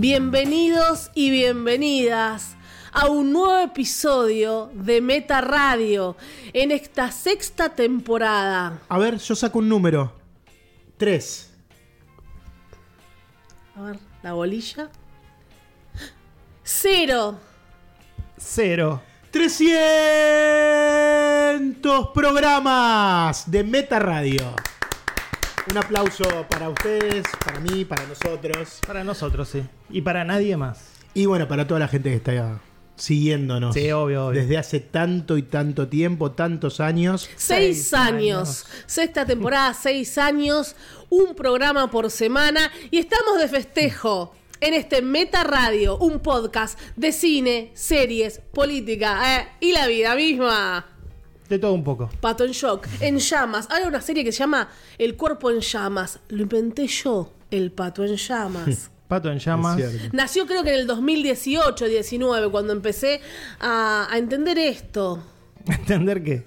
Bienvenidos y bienvenidas a un nuevo episodio de Meta Radio en esta sexta temporada. A ver, yo saco un número. Tres. A ver, la bolilla. Cero. Cero. 300 programas de Meta Radio. Un aplauso para ustedes, para mí, para nosotros. Para nosotros, sí. Y para nadie más. Y bueno, para toda la gente que está siguiéndonos. Sí, obvio, obvio. Desde hace tanto y tanto tiempo, tantos años. Seis, Seis años. años. Sexta temporada, seis años. Un programa por semana. Y estamos de festejo. En este Meta Radio, un podcast de cine, series, política eh, y la vida misma. De todo un poco. Pato en shock, en llamas. Hay una serie que se llama El cuerpo en llamas. Lo inventé yo, el pato en llamas. Pato en llamas. Nació creo que en el 2018, 19, cuando empecé a, a entender esto. ¿Entender qué?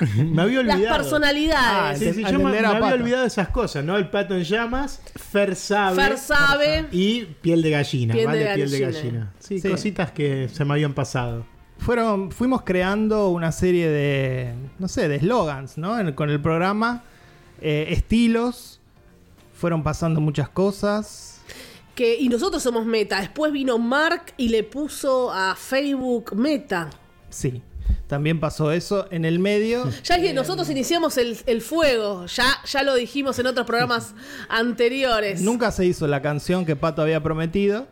Me había Las olvidado. personalidades. Sí, sí, A yo me, había olvidado de esas cosas, ¿no? El pato en llamas, Fer sabe. Fer sabe. Y piel de gallina, Piel de ¿vale? Piel de gallina. gallina. Sí, Sí. cositas que se me habían pasado. Fueron, fuimos creando una serie de, no sé, de eslogans, ¿no? En- con el programa. eh, estilos. Fueron pasando muchas cosas. Que, y nosotros somos Meta. Después vino Mark y le puso a Facebook Meta. Sí. También pasó eso en el medio. Ya es que nosotros iniciamos el, el fuego. Ya, ya lo dijimos en otros programas anteriores. Nunca se hizo la canción que Pato había prometido.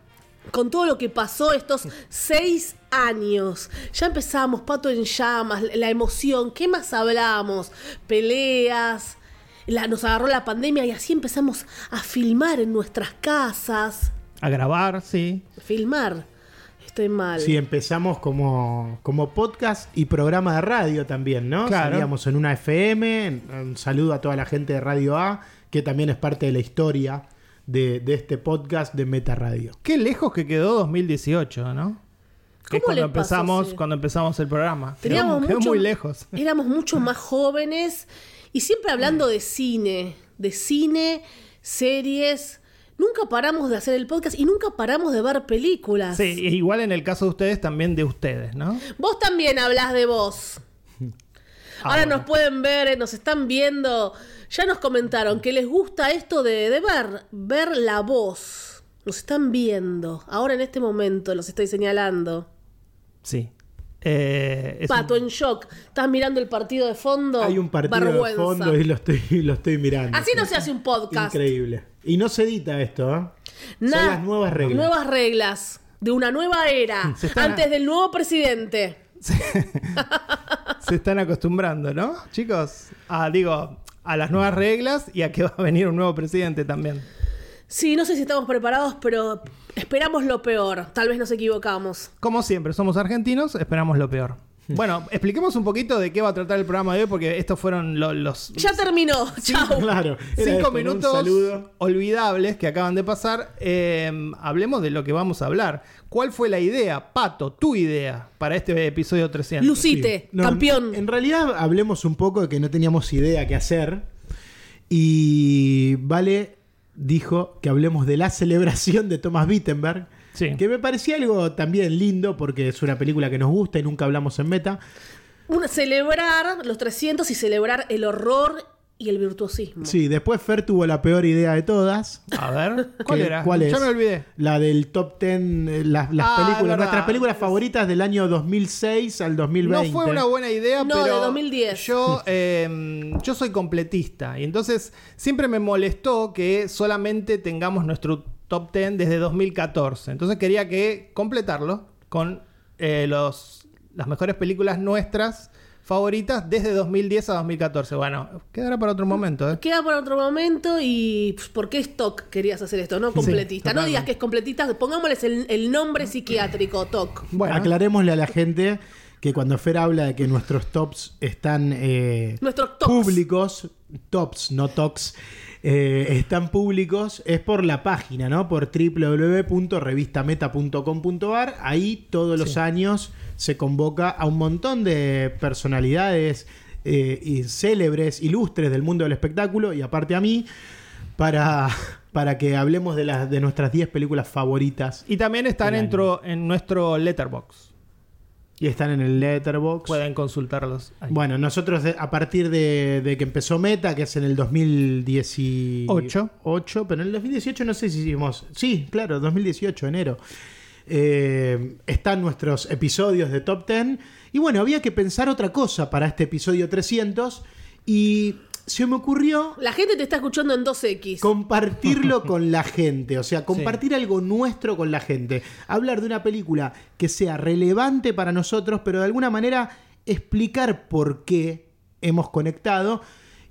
Con todo lo que pasó estos seis años. Ya empezamos, Pato en llamas, la emoción, ¿qué más hablamos? Peleas, la- nos agarró la pandemia y así empezamos a filmar en nuestras casas. A grabar, sí. Filmar, estoy mal. Sí, empezamos como, como podcast y programa de radio también, ¿no? Claro. Salíamos en una FM. Un saludo a toda la gente de Radio A, que también es parte de la historia de, de este podcast de Meta Radio. Qué lejos que quedó 2018, ¿no? Que es ¿Cómo cuando pasó, empezamos, sí? cuando empezamos el programa. Teníamos quedó, quedó mucho- muy lejos. Éramos mucho más jóvenes y siempre hablando de cine, de cine, series. Nunca paramos de hacer el podcast y nunca paramos de ver películas. Sí, igual en el caso de ustedes, también de ustedes, ¿no? Vos también hablas de vos. Ahora bueno. nos pueden ver, eh, nos están viendo. Ya nos comentaron que les gusta esto de, de ver, ver la voz. Nos están viendo. Ahora en este momento los estoy señalando. Sí. Eh, Pato un- en shock. ¿Estás mirando el partido de fondo? Hay un partido Vergüenza. de fondo y lo estoy, lo estoy mirando. Así no se hace un podcast. Increíble. Y no se edita esto, ¿eh? Nah, Son las nuevas reglas. Nuevas reglas. De una nueva era. Están- Antes del nuevo presidente. se están acostumbrando, ¿no? Chicos, a, digo, a las nuevas reglas y a que va a venir un nuevo presidente también. Sí, no sé si estamos preparados, pero esperamos lo peor. Tal vez nos equivocamos. Como siempre, somos argentinos, esperamos lo peor. Bueno, expliquemos un poquito de qué va a tratar el programa de hoy, porque estos fueron lo- los Ya terminó. Chao. Claro. cinco minutos olvidables que acaban de pasar. Eh, hablemos de lo que vamos a hablar. ¿Cuál fue la idea, Pato, tu idea para este episodio 300? Lucite, Sí. No, campeón. En realidad hablemos un poco de que no teníamos idea qué hacer. Y Vale dijo que hablemos de la celebración de Thomas Wittenberg. Sí. Que me parecía algo también lindo porque es una película que nos gusta y nunca hablamos en meta. Una- celebrar los 300 y celebrar el horror y el virtuosismo. Sí, después Fer tuvo la peor idea de todas. A ver, ¿cuál ¿Qué- era? ¿Cuál es? Ya me olvidé. La del top 10, eh, las, las Ah, películas, nuestras películas favoritas del año 2006 al 2020. No fue una buena idea, No, pero de 2010. Yo, eh, yo soy completista y entonces siempre me molestó que solamente tengamos nuestro top 10 desde 2014. Entonces quería que completarlo con eh, los, las mejores películas nuestras favoritas desde 2010 a 2014. Bueno, quedará para otro momento. ¿eh? Queda para otro momento y pues, ¿por qué stock querías hacer esto? No completista. no digas que es completista, pongámosles el, el nombre psiquiátrico, TOC. Bueno, Aclarémosle a la gente que cuando Fer habla de que nuestros tops están eh, Nuestros tops. públicos, tops, no tocs, eh, están públicos, es por la página, ¿no? Por www.revistameta.com.ar. Ahí todos los años se convoca a un montón de personalidades eh, y célebres, ilustres del mundo del espectáculo y aparte a mí para, para que hablemos de, las de nuestras 10 películas favoritas. Y también están en nuestro letterbox. Y están en el Letterboxd. Pueden consultarlos ahí. Bueno, nosotros de- a partir de, de que empezó Meta, que es en el 2018, Ocho. pero en el 2018 no sé si hicimos, sí, claro, 2018, enero, eh, están nuestros episodios de Top 10. Y bueno, había que pensar otra cosa para este episodio 300 y se me ocurrió La gente te está escuchando en 2X. compartirlo con la gente, o sea, compartir algo nuestro con la gente, hablar de una película que sea relevante para nosotros, pero de alguna manera explicar por qué hemos conectado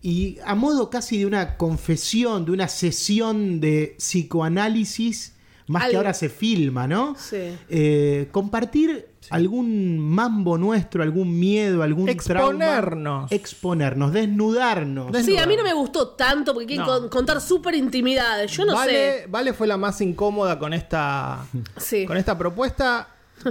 y a modo casi de una confesión, de una sesión de psicoanálisis, más que ahora se filma, ¿no? Sí. Eh, compartir algún mambo nuestro, algún miedo, algún trauma. Exponernos. Exponernos, desnudarnos. Des- Sí, a mí no me gustó tanto porque quieren No. con- contar súper intimidades. Yo no vale, Vale fue la más incómoda con esta, sé. Sí. con esta propuesta.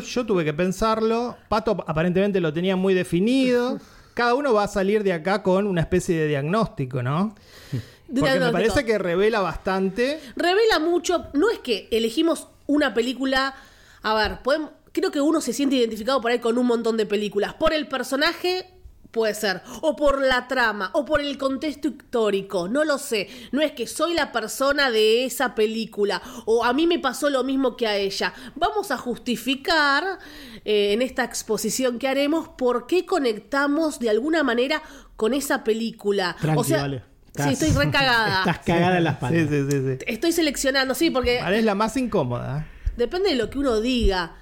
Yo tuve que pensarlo. Pato aparentemente lo tenía muy definido. Cada uno va a salir de acá con una especie de diagnóstico, ¿no? Porque me parece que revela bastante. Revela mucho. No es que elegimos una película. A ver, podemos- creo que uno se siente identificado por ahí con un montón de películas. Por el personaje. Puede ser, o por la trama, o por el contexto histórico, no lo sé. No es que soy la persona de esa película, o a mí me pasó lo mismo que a ella. Vamos a justificar eh, en esta exposición que haremos por qué conectamos de alguna manera con esa película. Tranqui, o sea, vale. Sí, estoy recagada. Estás cagada en las Sí, patas. sí, sí, sí. Estoy seleccionando, sí, porque Vale, es la más incómoda. depende de lo que uno diga.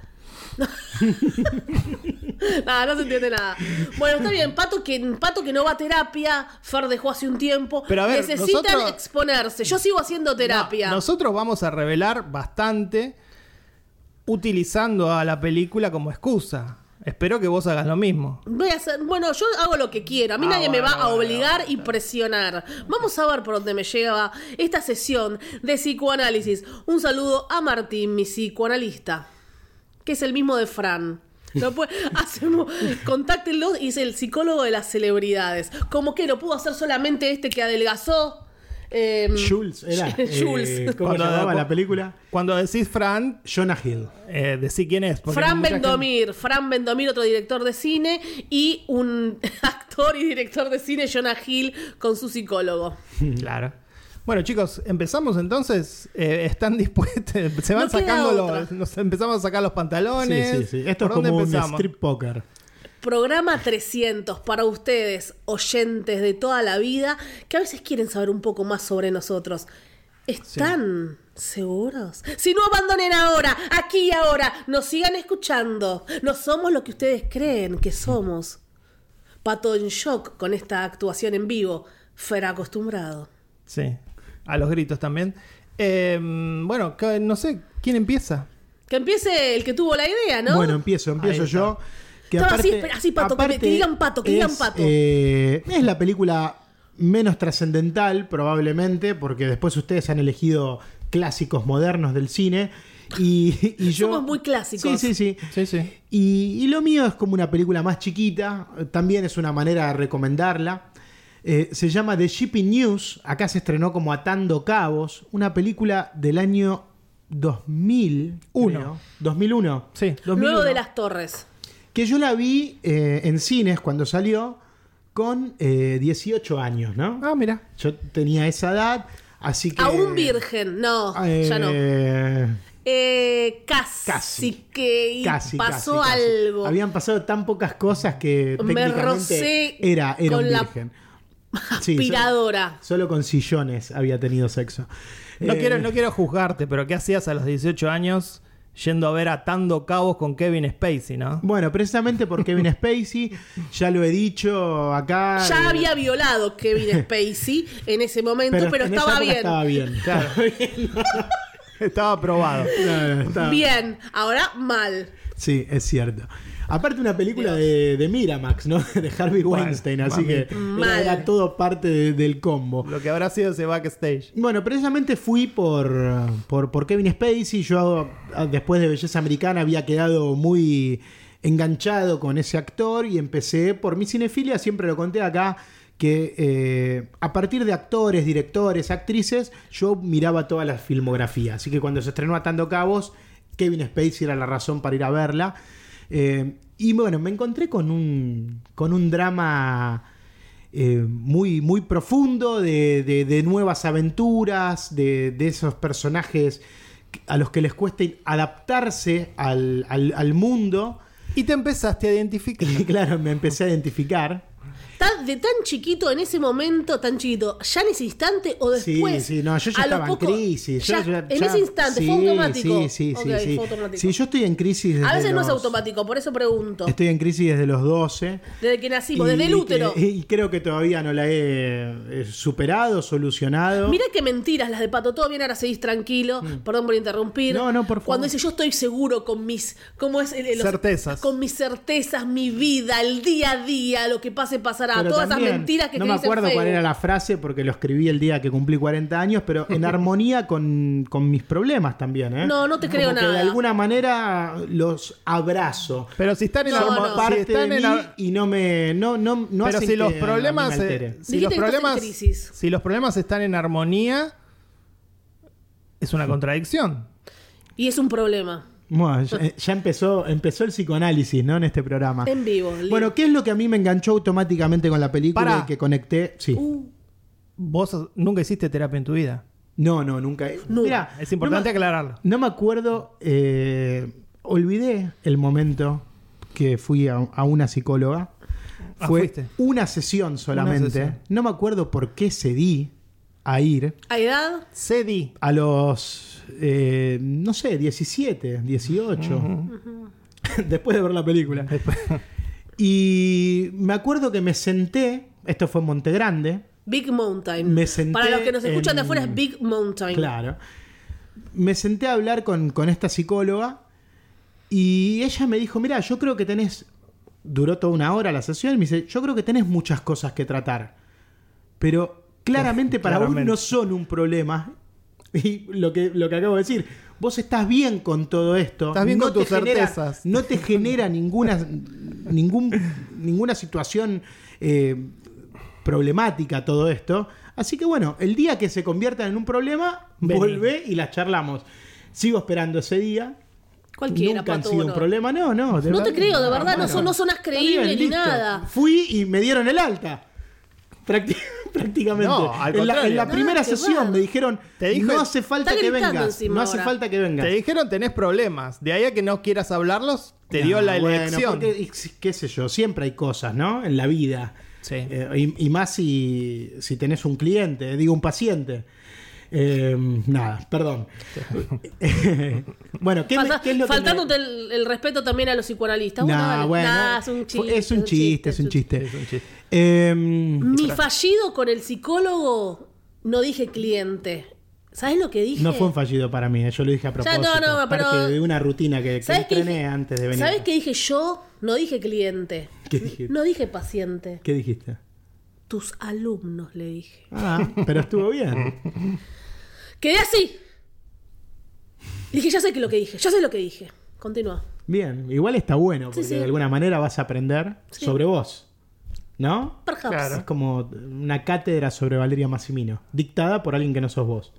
nada, no se entiende nada. Bueno, está bien, Pato que, Pato que no va a terapia, Fer dejó hace un tiempo. Pero a ver, Necesitan nosotros- exponerse. Yo sigo haciendo terapia. No, nosotros vamos a revelar bastante utilizando a la película como excusa. Espero que vos hagas lo mismo. Voy a hacer, bueno, yo hago lo que quiero. A mí Ah, nadie me bueno, va a bueno, obligar y presionar. Vamos a ver por dónde me lleva esta sesión de psicoanálisis. Un saludo a Martín, mi psicoanalista, que es el mismo de Fran. Lo puede- hacemos, contáctenlo y es el psicólogo de las celebridades. Como que lo pudo hacer solamente este que adelgazó. Em, Jules era. Jules. eh, ¿Cómo Cuando- llamaba la película? Cuando decís Fran, Jonah Hill. eh, decí quién es. Fran gente- Bendomir, Fran Bendomir, otro director de cine, y un actor y director de cine, Jonah Hill, con su psicólogo. Claro. Bueno, chicos, empezamos entonces. Eh, ¿Están dispuestos? Se van No sacando los. Nos empezamos a sacar los pantalones. Sí, sí, sí. Esto es ¿Por dónde como un empezamos? strip poker. Programa 300 para ustedes, oyentes de toda la vida, que a veces quieren saber un poco más sobre nosotros. ¿Están seguros? Si no abandonen ahora, aquí y ahora, nos sigan escuchando. No somos lo que ustedes creen que somos. Pato en shock con esta actuación en vivo. Fer acostumbrado. Sí. A los gritos también. Eh, bueno, que- no sé, ¿quién empieza? Que empiece el que tuvo la idea, ¿no? Bueno, empiezo, empiezo yo. Que Estaba aparte, así, Pato, que me- que aparte digan Pato, que digan es, Pato. eh, es la película menos trascendental, probablemente, porque después ustedes han elegido clásicos modernos del cine. Y, y yo. Somos muy clásicos. Sí, sí, sí. Sí, sí. Y, y lo mío es como una película más chiquita, también es una manera de recomendarla. Eh, se llama The Shipping News, acá se estrenó como Atando Cabos, una película del año 2000. Uno. creo. 2001. Sí. 2001. Luego de las torres. Que yo la vi eh, en cines cuando salió con eh, 18 años, ¿no? Ah, mira. Yo tenía esa edad, así que... Aún virgen. No, eh, ya no. Eh, casi, Casi. que Casi, pasó casi, casi. algo. Habían pasado tan pocas cosas que Me técnicamente rocé era, era con un la virgen. Sí, Aspiradora. Solo, solo con sillones había tenido sexo. No, Eh, quiero, no quiero juzgarte, pero ¿qué hacías a los 18 años yendo a ver Atando Cabos con Kevin Spacey, no? Bueno, precisamente por Kevin Spacey, ya lo he dicho acá. Ya eh, había violado Kevin Spacey en ese momento, pero, en esa estaba bien. Estaba bien. Claro. Estaba aprobado. No, no, estaba- Bien, ahora mal. Sí, es cierto. Aparte una película de, de Miramax, ¿no? De Harvey Bueno, Weinstein, así mami. que era, Mal. era todo parte de- del combo. Lo que habrá sido ese backstage. Bueno, precisamente fui por, por, por Kevin Spacey. Yo, ah, después de Belleza Americana, había quedado muy enganchado con ese actor y empecé por mi cinefilia. Siempre lo conté acá que eh, a partir de actores, directores, actrices, yo miraba toda la filmografía. Así que cuando se estrenó Atando Cabos, Kevin Spacey era la razón para ir a verla. Eh, y bueno, me encontré con un, con un drama eh, muy, muy profundo de, de- de nuevas aventuras, de, de esos personajes a los que les cuesta adaptarse al, al- al mundo. Y te empezaste a identificar. Y claro, me empecé a identificar. De tan chiquito en ese momento, tan chiquito, ya en ese instante o Sí, después. sí, no, yo ya estaba poco- en crisis. Yo ya- ya- en ese instante, sí, fue automático. Sí, sí, sí. Ok, sí. fue automático. Sí, yo estoy en crisis desde a veces no es los- automático, por eso pregunto. Estoy en crisis desde los 12. Desde que nacimos, y desde el útero. y creo que todavía no la he eh, superado, solucionado. Mira qué mentiras las de Pato. Todo bien, ahora seguís tranquilo. Perdón por interrumpir. Mm. No, no, por favor. Cuando dice yo estoy seguro con mis. ¿Cómo es? Eh, los- Certezas. Con mis certezas, mi vida, el día a día, lo que pase pasará. Pero Todas también, esas mentiras que No te me dicen acuerdo cuál era la frase porque lo escribí el día que cumplí 40 años, pero en armonía con, con mis problemas también. ¿eh? No, no te creo Como que nada. de alguna manera los abrazo. Pero si están en No, no. si parte están de en mí ar- y no me no no no pero hacen si los que problemas me eh, si los problemas si los problemas están en armonía es una contradicción Y es un problema. Bueno, ya, ya empezó empezó el psicoanálisis no en este programa En vivo. Bueno qué es lo que a mí me enganchó automáticamente con la película Pará. y que conecté sí Uh, vos nunca hiciste terapia en tu vida no no nunca No. Mira, es importante no me- aclararlo No me acuerdo, eh, olvidé el momento que fui a, a una psicóloga. Ah, Fue fuiste. una sesión solamente. sesión. No me acuerdo por qué cedí a ir ¿A edad? cedi a los, eh, no sé, 17, 18. Después de ver la película. Y me acuerdo que me senté, esto fue en Monte Grande, Big Mountain. Me senté Para los que nos escuchan de afuera es Big Mountain. Claro. Me senté a hablar con, con esta psicóloga y ella me dijo, mira, yo creo que tenés, duró toda una hora la sesión, y me dice, yo creo que tenés muchas cosas que tratar, pero claramente para vos Claramente. no son un problema. Y lo que, lo que acabo de decir, vos estás bien con todo esto. Estás bien con te tus genera- certezas. No te genera ninguna, ningún, ninguna situación eh, problemática todo esto. Así que bueno, el día que se conviertan en un problema, Vení. vuelve y las charlamos. Sigo esperando ese día. Cualquiera, Nunca han sido un no. problema, no, no. No te creo, de verdad, no, son, no sonás Está creíble bien, ni listo. nada. Fui y me dieron el alta. Prácti- prácticamente. No, al en, la, contrario. en la No, primera sesión me dijeron, Te dijo- no hace falta que vengas. No hace ahora. falta que vengas. te dijeron tenés problemas de ahí a que no quieras hablarlos te dio la bueno, elección porque, y- qué sé yo, siempre hay cosas, ¿no? En la vida. Sí. Eh, y, y más si, si tenés un cliente, digo un paciente. Eh, nada, perdón. bueno, ¿qué, me- Falta- qué es lo que me- faltándote el, el respeto también a los psicoanalistas. Bueno, Nah, dale. bueno, Nah, es un fue- chiste. es un chiste, es un chiste. Es un chiste. Eh, Mi fallido con el psicólogo, no dije cliente. ¿Sabes lo que dije? no fue un fallido para mí, eh, yo lo dije a propósito. no, no, parte pero- de una rutina que, que ¿Sabes entrené dije? antes de venir. ¿Sabes qué dije yo? No dije cliente. ¿Qué dijiste? No dije paciente. ¿Qué dijiste? Tus alumnos, le dije. Ah, pero estuvo bien. Quedé así. Dije, ya sé que lo que dije, ya sé lo que dije. Continúa. Bien, igual está bueno, porque sí. de alguna manera vas a aprender Sí. sobre vos. ¿No? Perhaps. Claro. Es como una cátedra sobre Valeria Massimino, dictada por alguien que no sos vos.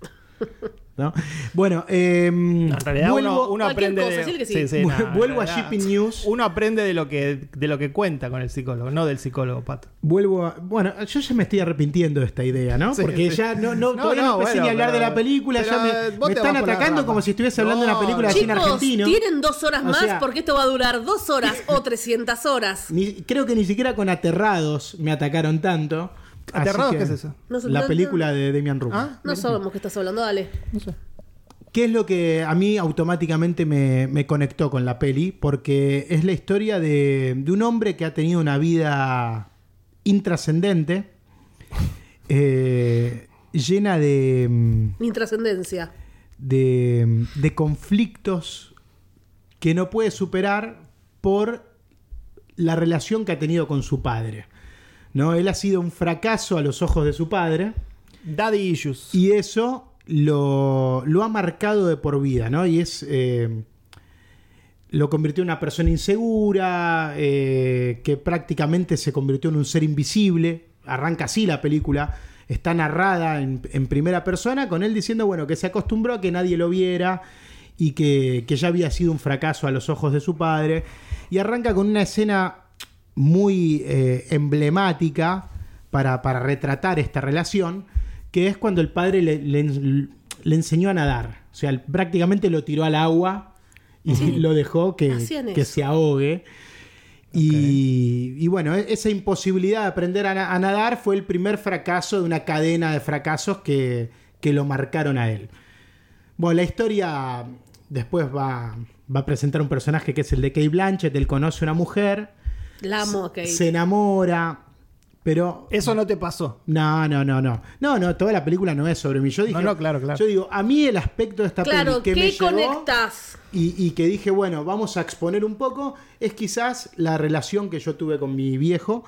¿No? Bueno, eh, No, en realidad vuelvo, uno, aprende cosa, de, decirle que sí. vu- no, en vuelvo a Shipping News. Uno aprende de lo que de lo que cuenta con el psicólogo, no del psicólogo, Pato. Vuelvo a. Bueno, yo ya me estoy arrepintiendo de esta idea, ¿no? Sí, Porque sí. ya no, no, No, todavía no, no, empecé bueno, ni a hablar de la película, ya me, están atacando como si estuviese hablando de una película de cine Chicos, argentino. tienen dos horas O más sea- porque esto va a durar dos horas o 300 horas. Ni- creo que ni siquiera con Aterrados me atacaron tanto. ¿Aterrados que- qué es eso? No la no- película de Demian Rubin. Ah, No sabemos qué estás hablando, dale. no sé. ¿Qué es lo que a mí automáticamente me, me conectó con la peli? Porque es la historia de, de un hombre que ha tenido una vida intrascendente, eh, llena de, mm, Intrascendencia. de, de conflictos que no puede superar por la relación que ha tenido con su padre. ¿No? Él ha sido un fracaso a los ojos de su padre. Daddy issues. Y eso lo, lo ha marcado de por vida, ¿no? Y es. eh, lo convirtió en una persona insegura, eh, que prácticamente se convirtió en un ser invisible arranca así la película, está narrada en, en primera persona, con él diciendo, bueno, que se acostumbró a que nadie lo viera y que, que ya había sido un fracaso a los ojos de su padre. Y arranca con una escena muy eh, emblemática para, para retratar esta relación, que es cuando el padre le, le- le enseñó a nadar. O sea, prácticamente lo tiró al agua y lo dejó que, que se ahogue. Y, y bueno, e- esa imposibilidad de aprender a, na- a nadar fue el primer fracaso de una cadena de fracasos que, que lo marcaron a él. Bueno, la historia después va, va a presentar un personaje que es el de Kate Blanchett. Él conoce una mujer, La amo, ok. se enamora, pero Eso no te pasó. no, no, no, no. No, no, toda la película no es sobre mí. Yo dije, No, no, claro, claro. Yo digo, a mí el aspecto de esta Claro, peli que me ¿qué llegó conectas? y, y que dije, bueno, vamos a exponer un poco, es quizás la relación que yo tuve con mi viejo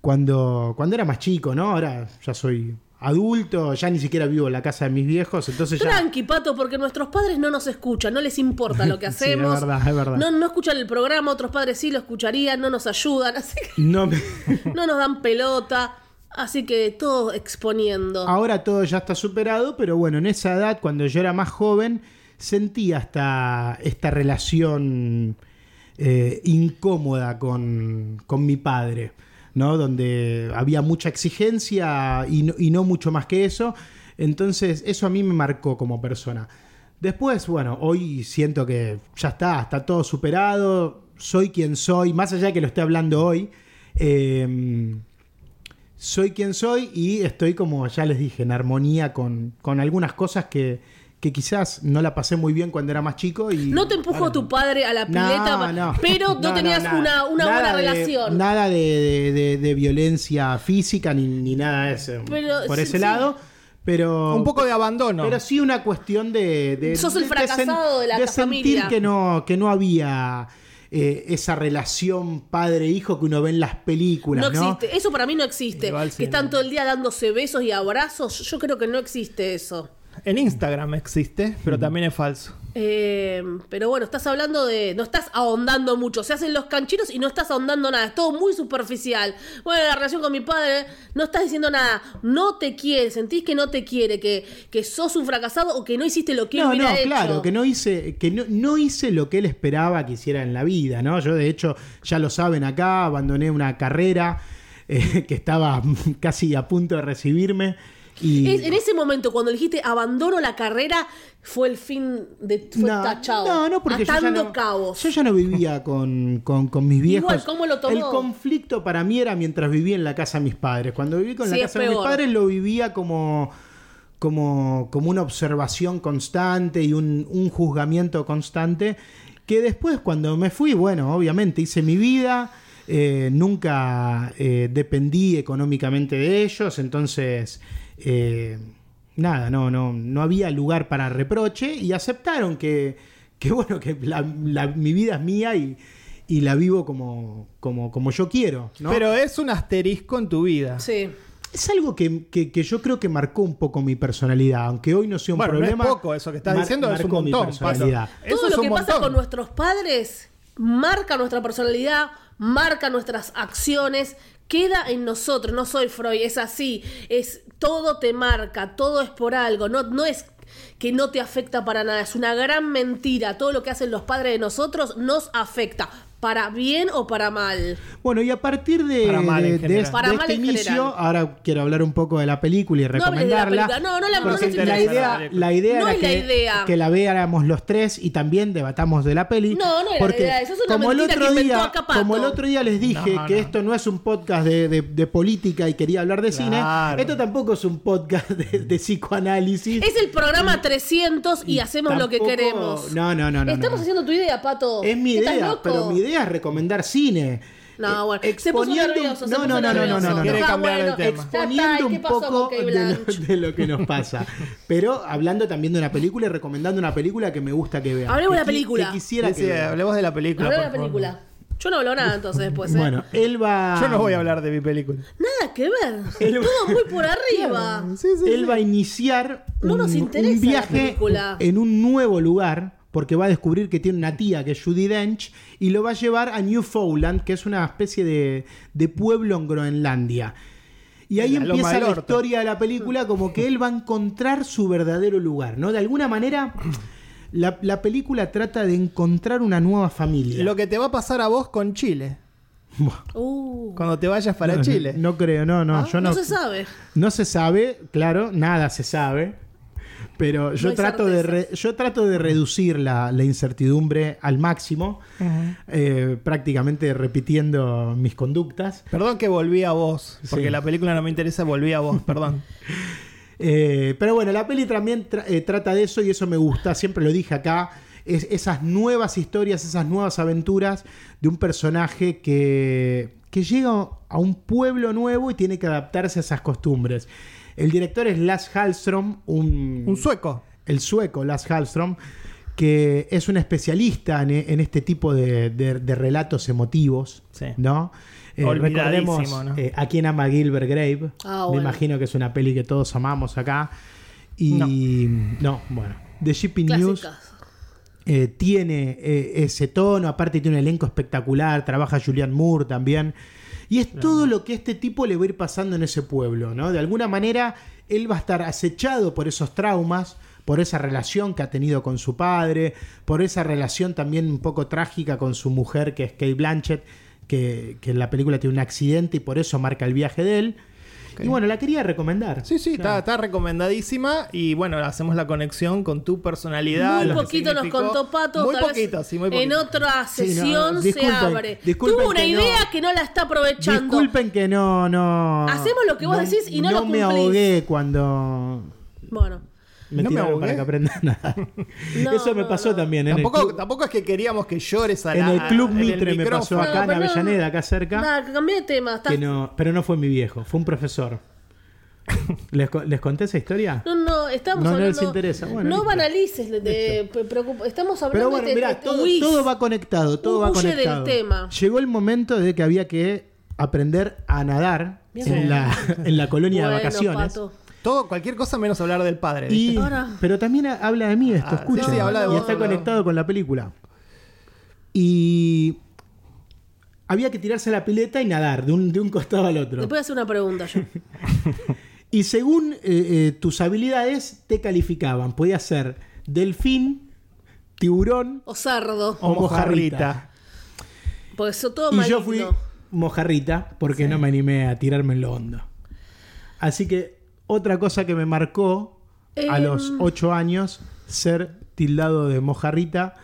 cuando, cuando era más chico, ¿no? Ahora ya soy adulto, ya ni siquiera vivo en la casa de mis viejos, entonces ya... Tranqui, Pato, porque nuestros padres no nos escuchan, no les importa lo que Sí, es hacemos. verdad, es verdad. No, no escuchan el programa, otros padres sí lo escucharían, no nos ayudan, así que No me- no nos dan pelota. Así que todo exponiendo. Ahora todo ya está superado, pero bueno, en esa edad, cuando yo era más joven, sentía esta, esta relación eh, incómoda con, con mi padre, ¿no? Donde había mucha exigencia y no, y no mucho más que eso. Entonces, eso a mí me marcó como persona. Después, bueno, hoy siento que ya está, está todo superado, soy quien soy, más allá de que lo esté hablando hoy. eh, soy quien soy y estoy, como ya les dije, en armonía con, con algunas cosas que, que quizás no la pasé muy bien cuando era más chico. Y, no te empujó tu padre a la pileta, no. pero no, No, no, tenías nada. una, una buena de- relación. Nada de, de- de- de violencia física ni, ni nada de eso. Pero, por sí, ese sí. lado. Pero, Un poco de abandono. pero sí una cuestión de. de Sos el de- de fracasado de la de familia. sentir que no, que no había eh, esa relación padre-hijo que uno ve en las películas. No ¿no? existe. Eso para mí no existe. Igual que sí, están no. todo el día dándose besos y abrazos. Yo creo que no existe eso. En Instagram existe, pero también es falso. Eh, pero bueno, estás hablando de. No estás ahondando mucho. Se hacen los cancheros y no estás ahondando nada. Es todo muy superficial. Bueno, la relación con mi padre. No estás diciendo nada. No te quiere. Sentís que no te quiere. Que, que sos un fracasado o que no hiciste lo que él No, hubiera no, hecho. claro, que no hice, que no, no hice lo que él esperaba que hiciera en la vida, ¿no? Yo de hecho, ya lo saben acá, abandoné una carrera eh, que estaba casi a punto de recibirme. Y Es- en ese momento, cuando dijiste abandono la carrera, fue el fin de. Fue no, tachado. no, no, porque yo ya Atando no, cabos. yo ya no vivía con, con- con mis viejos. Igual, ¿cómo lo tomó? El conflicto para mí era mientras vivía en la casa de mis padres. Cuando viví con Sí, la casa de mis padres lo vivía como, como, como una observación constante y un, un juzgamiento constante. Que después, cuando me fui, bueno, obviamente hice mi vida. eh, nunca eh, dependí económicamente de ellos, entonces eh, nada, no, no, no había lugar para reproche y aceptaron que, que bueno, que la- la- mi vida es mía y, y la vivo como, como, como yo quiero. ¿no? Pero es un asterisco en tu vida. Sí. es algo que, que- que yo creo que marcó un poco mi personalidad, aunque hoy no sea un Bueno, no es problema. poco eso que estás mar- diciendo, es un marcó mi montón, personalidad. Eso Todo es lo que pasa montón. con nuestros padres marca nuestra personalidad, marca nuestras acciones, queda en nosotros. No soy Freud, es así. Es todo te marca, todo es por algo. No, no es que no te afecta para nada. Es una gran mentira. Todo lo que hacen los padres de nosotros nos afecta. Para bien o para mal. Bueno, y a partir de, Para mal en de- de general. este- Para de mal este en inicio, general. ahora quiero hablar un poco de la película y No recomendarla. película. No, no la- no nos la idea, la la idea No era es la que, idea. que la veáramos los tres y también debatamos de la peli. No, no era la idea, eso es una como el otro día, como el otro día les dije No, que no. esto no es un podcast de, de- de política y quería hablar de cine, esto tampoco es un podcast de, de psicoanálisis. Es el programa 300 y, hacemos lo que queremos. No, no, no, no. Estamos no. haciendo tu idea, Pato. Es mi ¿Estás idea, pero mi idea es recomendar cine. No, bueno. Eh, Se puso exponiendo- nervioso, se no, puso no, no, no, no, no, no. Quiere Ah, bueno, exponiendo ¿y qué un poco de lo, de lo que nos pasa. Pero hablando también de una película y recomendando una película que me gusta que vean. Hablemos de la película. Que quisiera Sí, que sí, vean. hablemos de la película. Hablá de la favor. película. Yo no hablo nada entonces después, ¿eh? Bueno, él va. Yo no voy a hablar de mi película. Nada que ver. Todo muy por arriba. Sí, sí, Él sí. va a iniciar No un, nos interesa un la viaje película. en un nuevo lugar porque va a descubrir que tiene una tía que es Judy Dench y lo va a llevar a Newfoundland, que es una especie de, de pueblo en Groenlandia. Y ahí La empieza la historia de la película como que él va a encontrar su verdadero lugar, ¿no? De alguna manera, la, la película trata de encontrar una nueva familia. Lo que te va a pasar a vos con Chile. Uh, Cuando te vayas para no, Chile. No creo, no, no, Ah, yo no. no se sabe. No se sabe, claro, nada se sabe. Pero yo, trato de re- yo trato de reducir la, la incertidumbre al máximo, eh, prácticamente repitiendo mis conductas. Perdón que volví a vos, porque Sí. la película no me interesa, volví a vos, perdón. Eh, pero bueno, la peli también tra- eh, trata de eso y eso me gusta, siempre lo dije acá, es esas nuevas historias, esas nuevas aventuras de un personaje que, que llega a un pueblo nuevo y tiene que adaptarse a esas costumbres. El director es Lars Hallström, un, Un sueco. el sueco Lars Hallström, que es un especialista en, en este tipo de, de- de relatos emotivos, Sí. ¿no? Eh, recordemos ¿no? eh, a quien ama Gilbert Grave. Ah, Me bueno. imagino que es una peli que todos amamos acá. Y no, bueno. The Shipping News Clásicas. eh, tiene eh, ese tono, aparte tiene un elenco espectacular, trabaja Julian Moore también. Y es todo lo que a este tipo le va a ir pasando en ese pueblo, ¿no? De alguna manera, él va a estar acechado por esos traumas, por esa relación que ha tenido con su padre, por esa relación también un poco trágica con su mujer, que es Kate Blanchett, que, que en la película tiene un accidente y por eso marca el viaje de él. Y bueno, la quería recomendar. Sí, sí, está, está recomendadísima y bueno, hacemos la conexión con tu personalidad. Muy poquito nos contó Pato. Muy poquito, sí, muy En poquito. otra Sí, no, sesión se abre. Tuvo una que no- idea que no la está aprovechando. Disculpen que no, no. Hacemos lo que vos decís y no lo me cumplís. ahogué cuando Bueno. Me No me tiraron ahogué. para que aprenda nada. No, Eso me no, pasó no. también en el Tampoco, club, tampoco es que queríamos que llores a en la- el club en el Mitre me pasó acá en no- Avellaneda, acá cerca. Nada, que cambié de tema. estás- que no, pero no fue mi viejo, fue un profesor. ¿Les, co- les conté esa historia? No, no, estamos No, no hablando. les interesa. Bueno, no listo. banalices, de, de- preocupa- estamos hablando Pero bueno, de, mirá, de todo, Luis. todo va conectado, todo va Huye del conectado. tema. Llegó el momento de que había que aprender a nadar Bien. en la, en la colonia Bueno, de vacaciones. Pato. Todo, cualquier cosa menos hablar del padre. Y, pero también ha- habla de mí esto, Ah, escuchen. sí, sí, habla de y vos, está habla de conectado con la película. Y había que tirarse a la pileta y nadar de un, de un costado al otro. Te puedo hacer una pregunta yo. Y según eh, eh, tus habilidades te calificaban. Podía ser delfín, tiburón O sardo. o mojarrita. Porque eso todo Y maligno. yo fui mojarrita porque no me animé a tirarme en lo hondo. Así que otra cosa que me marcó a Em. los 8 años, ser tildado de mojarrita,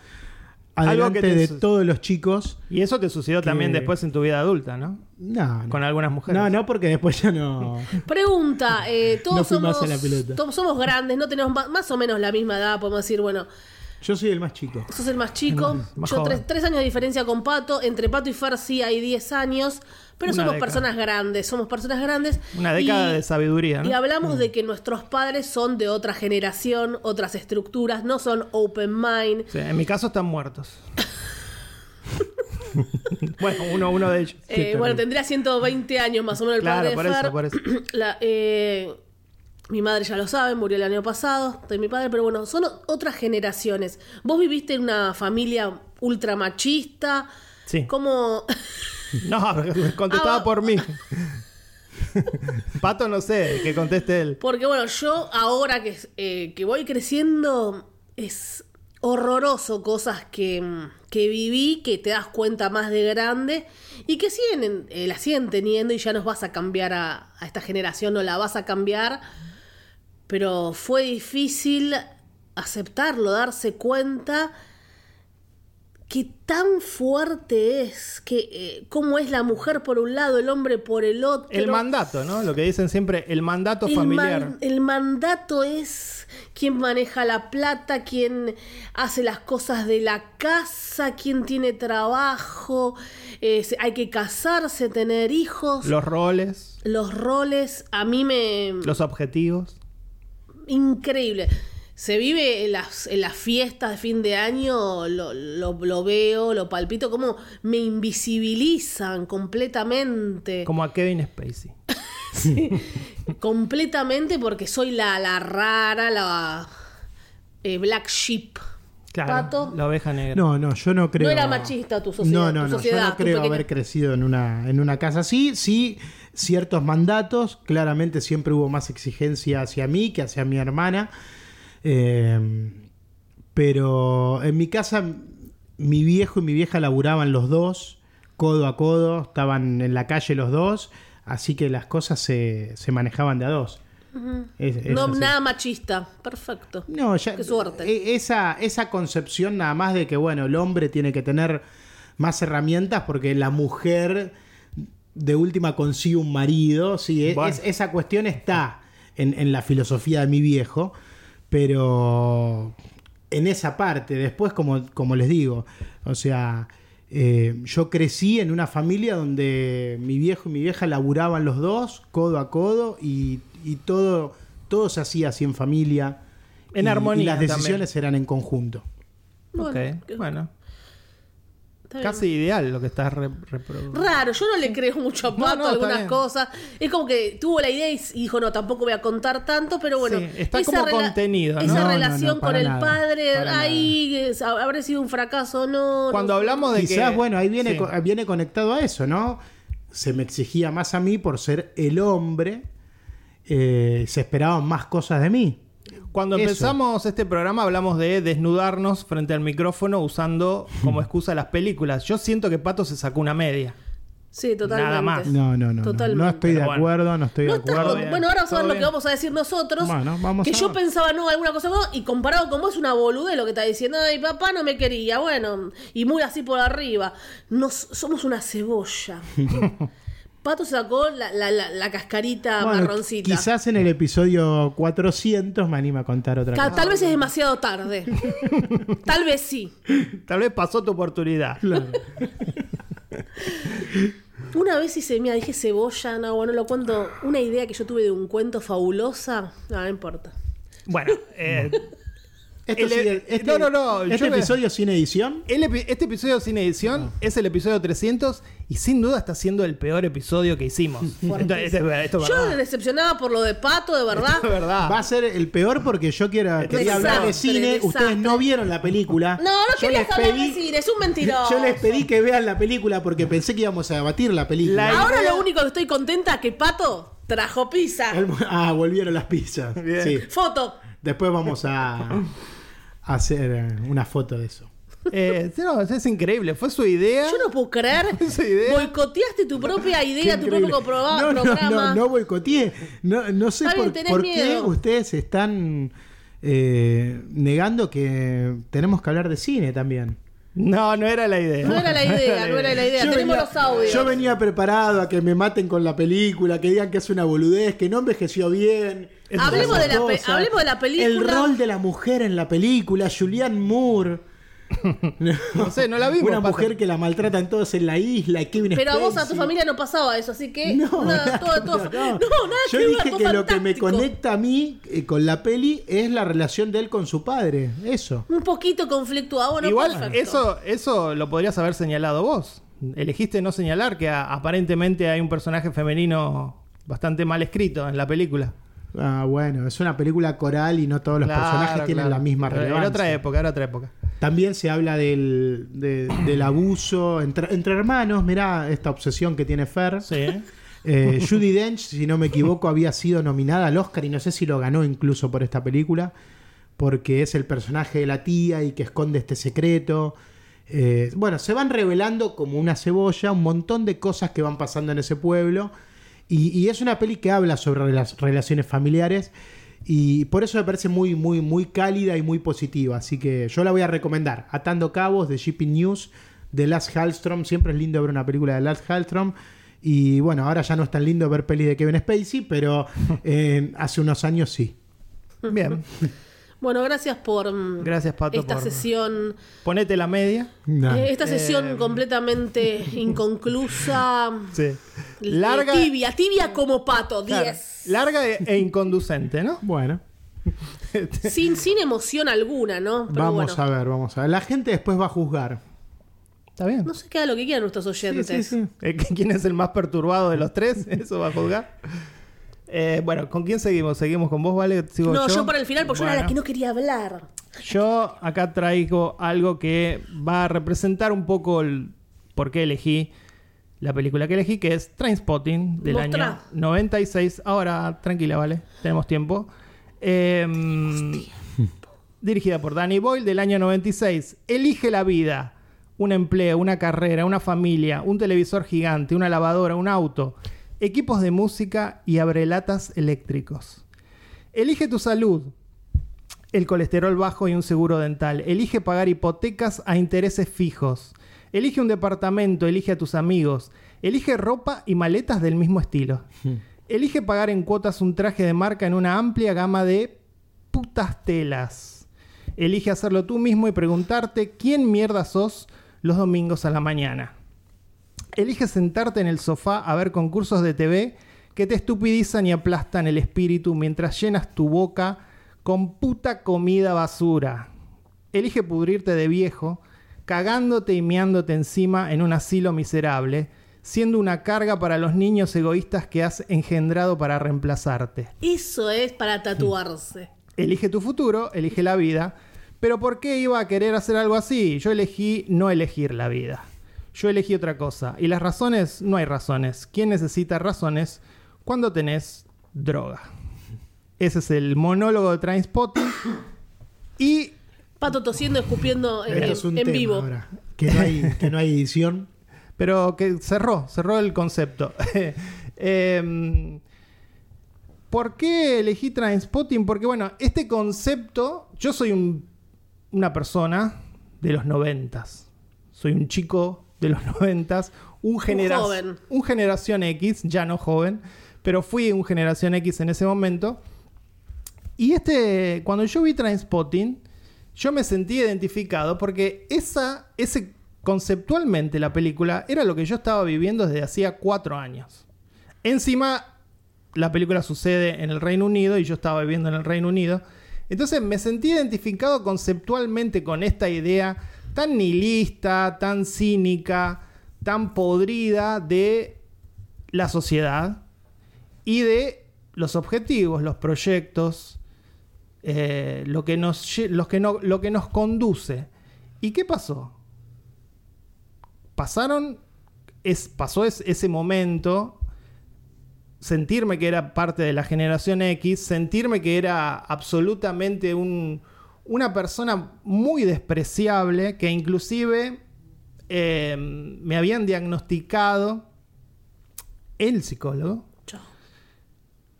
Algo adelante que de todos los chicos. Y eso te sucedió también después en tu vida adulta, ¿no? No, no. Con algunas mujeres. No, no, porque después ya no. Pregunta, eh, todos No somos, la todos somos grandes, no tenemos más o menos la misma edad, podemos decir, bueno, Yo soy el más chico. sos el más chico, más yo tres años de diferencia con Pato, entre Pato y Fer sí hay 10 años, pero somos década. personas grandes, somos personas grandes. Una década y- de sabiduría, Y ¿no? hablamos de que nuestros padres son de otra generación, otras estructuras, no son open mind. Sí, en mi caso están muertos. bueno, uno, uno de ellos. Eh, bueno, tendría 120 años más o menos el Claro, padre por de eso, por eso. La, eh, mi madre ya lo sabe, murió el año pasado, de mi padre, pero bueno, son otras generaciones. Vos viviste en una familia ultra machista. Sí. ¿Cómo? No, contestaba Ah, por mí. Pato, no sé, que conteste él. Porque bueno, yo ahora que, eh, que voy creciendo es horroroso cosas que, que viví, que te das cuenta más de grande y que siguen, eh, la siguen teniendo y ya nos vas a cambiar a, a esta generación, no la vas a cambiar. Pero fue difícil aceptarlo, darse cuenta que tan fuerte es, que eh, cómo es la mujer por un lado, el hombre por el otro. El mandato, ¿no? Lo que dicen siempre, el mandato El, familiar. man- el mandato es quién maneja la plata, quién hace las cosas de la casa, quién tiene trabajo, eh, hay que casarse, tener hijos, Los roles, los roles, a mí me... los objetivos. Increíble. Se vive en las, en las fiestas de fin de año, lo, lo- lo veo, lo palpito, como me invisibilizan completamente. Como a Kevin Spacey. completamente porque soy la, la rara, la eh, black sheep. Claro, Pato. la oveja negra. No, no, yo no creo. No era machista tu sociedad, No, no, tu no. sociedad, yo no creo pequeña- haber crecido en una, en una casa así. Sí, ciertos mandatos. Claramente siempre hubo más exigencia hacia mí que hacia mi hermana. Eh, pero en mi casa, mi viejo y mi vieja laburaban los dos, codo a codo. Estaban en la calle los dos. Así que las cosas se, se manejaban de a dos. Es- es No, así. nada machista. Perfecto. No, ya. Qué suerte. e- Esa, esa concepción nada más de que, bueno, el hombre tiene que tener más herramientas porque la mujer de última consigue un marido. Sí, e- Bueno. es- esa cuestión está en, en la filosofía de mi viejo, pero en esa parte, después, como, como les digo, o sea. eh, yo crecí en una familia donde mi viejo y mi vieja laburaban los dos, codo a codo, y, y todo, todo se hacía así en familia. En Y- armonía Y las también. decisiones eran en conjunto. Ok, Bueno. Casi ideal lo que estás re- reproduciendo. Raro, yo no le creo mucho a Pato no, algunas cosas. Es como que tuvo la idea y dijo, no, tampoco voy a contar tanto, pero bueno. Sí, está como contenido, ¿no? Esa relación no, con el nada, padre, ahí, es- habrá sido un fracaso o no. Cuando no. hablamos de Quizás, que... bueno, ahí viene, Sí. co- viene conectado a eso, ¿no? Se me exigía más a mí por ser el hombre. eh, se esperaban más cosas de mí. Cuando Eso. empezamos este programa hablamos de desnudarnos frente al micrófono usando como excusa las películas. Yo siento que Pato se sacó una media. Sí, totalmente. Nada más. No, no, no. no. Totalmente. No estoy de bueno. acuerdo, no estoy de acuerdo. bueno, ahora vamos a ver Todo lo que vamos a decir nosotros. Bueno, vamos que a yo ver. pensaba, no, alguna cosa más, y comparado con vos, una boludez lo que está diciendo. Ay, papá no me quería. Bueno, y muy así por arriba. Nos, somos una cebolla. Pato sacó la, la, la, la cascarita Bueno, marroncita. Quizás en el episodio 400 me anime a contar otra Ca- cosa. Tal vez es demasiado tarde. Tal vez sí. Tal vez pasó tu oportunidad. Claro. Una vez hice, mira, dije cebolla, no, bueno, lo cuento. Una idea que yo tuve de un cuento fabulosa. No, no importa. Bueno, eh, Esto El- sigue- este, no, no, no, Este yo me- episodio sin edición. el epi- este episodio sin edición es el episodio 300 y sin duda está siendo el peor episodio que hicimos. Esto, esto es ver- esto es Yo verdad. decepcionaba por lo de Pato, de verdad. Es verdad. Va a ser el peor porque yo quiero, quería hablar de cine. desastre. Ustedes no vieron la película. No, no Yo hablar de pedí- cine, es un mentiroso. Yo les pedí que vean la película porque pensé que íbamos a debatir la película. La- Ahora idea- lo único que estoy contenta es que Pato trajo pizza. El- ah, volvieron las pizzas. Bien. Sí. Foto. Después vamos a hacer eh, una foto de eso. Eh, no, es increíble. Fue su idea. Yo no puedo creer. Esa idea. Boicoteaste tu propia idea, tu propio no, no, programa. no, no boicoteé. No, no sé por, qué ustedes están eh, negando que tenemos que hablar de cine también. No, no era la idea. No era la idea, no era la idea. Yo Tenemos venía, los audios. yo venía preparado a que me maten con la película, que digan que es una boludez, que no envejeció bien. Hablemos de la pe- cosas. hablemos de la película. El rol de la mujer en la película, Julianne Moore. No sé, no la vimos. Una mujer que la maltratan todos en la isla, Kevin Pero a vos, a tu familia no pasaba eso, así que. No, nada, nada, todo, todo- no, no, no. nada Yo que dije que lo que me conecta a mí eh, con la peli es la relación de él con su padre. Eso. Un poquito conflictuado. Bueno, Igual, perfecto. eso, eso lo podrías haber señalado vos. Elegiste no señalar que a- aparentemente hay un personaje femenino bastante mal escrito en la película. Ah, bueno, es una película coral y no todos los Claro, personajes tienen la misma relevancia. Era otra época, era otra época. También se habla del, de- del abuso entre, entre hermanos. Mirá esta obsesión que tiene Fer. Sí. Eh, Judy Dench, si no me equivoco, había sido nominada al Oscar y no sé si lo ganó incluso por esta película, porque es el personaje de la tía y que esconde este secreto. Eh, bueno, se van revelando como una cebolla un montón de cosas que van pasando en ese pueblo. Y, y es una peli que habla sobre las relaciones familiares. Y por eso me parece muy, muy, muy cálida y muy positiva. Así que yo la voy a recomendar. Atando Cabos de Shipping News de Lars Hallstrom. Siempre es lindo ver una película de Lars Hallstrom. Y bueno, ahora ya no es tan lindo ver pelis de Kevin Spacey, pero eh, hace unos años sí. Bien. Bueno, gracias por mm, Gracias, Pato, esta por- sesión. Ponete la media. Nah. eh, esta sesión Eh, completamente inconclusa. Sí. eh, Larga, Tibia, tibia como pato, claro, 10. larga e, e inconducente, ¿no? Bueno, Sin, sin emoción alguna, ¿no? Pero vamos bueno, a ver, vamos a ver. La gente después va a juzgar. Está bien. No sé qué haga lo que quieran nuestros oyentes. sí, sí. Eh, ¿Quién es el más perturbado de los tres? Eso va a juzgar. Eh, bueno, ¿con quién seguimos? ¿Seguimos con vos, Vale? ¿Sigo No, yo para el final, porque yo era la que no quería hablar. Yo acá traigo algo que va a representar un poco el por qué elegí la película que elegí, que es Trainspotting del Mostrá. año 96. Ahora, tranquila, vale, tenemos tiempo. Em, dirigida por Danny Boyle del año 96. Elige la vida, un empleo, una carrera, una familia, un televisor gigante, una lavadora, un auto, equipos de música y abrelatas eléctricos. Elige tu salud, el colesterol bajo y un seguro dental. Elige pagar hipotecas a intereses fijos. Elige un departamento, elige a tus amigos. Elige ropa y maletas del mismo estilo. Elige pagar en cuotas un traje de marca en una amplia gama de putas telas. Elige hacerlo tú mismo y preguntarte quién mierda sos los domingos a la mañana. Elige sentarte en el sofá a ver concursos de TV que te estupidizan y aplastan el espíritu mientras llenas tu boca con puta comida basura. Elige pudrirte de viejo, cagándote y meándote encima en un asilo miserable, siendo una carga para los niños egoístas que has engendrado para reemplazarte. Eso es para tatuarse. Elige tu futuro, elige la vida. Pero ¿por qué iba a querer hacer algo así? Yo elegí no elegir la vida. Yo elegí otra cosa. Y las razones, no hay razones. ¿Quién necesita razones cuando tenés droga? Ese es el monólogo de Trainspotting. Y Pato tosiendo, escupiendo en, Esto es un en tema vivo. ahora. Que no hay, que no hay edición. Pero que cerró, cerró el concepto. Em, ¿Por qué elegí Trainspotting? Porque, bueno, este concepto, yo soy un- una persona de los noventas. Soy un chico de los noventas, un, genera- joven. un generación X, ya no joven, pero fui un generación X en ese momento. Y este, cuando yo vi Trainspotting, yo me sentí identificado porque esa, ese, conceptualmente la película era lo que yo estaba viviendo desde hacía cuatro años. Encima, la película sucede en el Reino Unido y yo estaba viviendo en el Reino Unido. Entonces me sentí identificado conceptualmente con esta idea tan nihilista, tan cínica, tan podrida de la sociedad y de los objetivos, los proyectos, eh, lo, que nos, los que no- lo que nos conduce. ¿Y qué pasó? Pasaron, es, pasó es- ese momento, sentirme que era parte de la generación X, sentirme que era absolutamente un- una persona muy despreciable, que inclusive eh, me habían diagnosticado el psicólogo, Chao.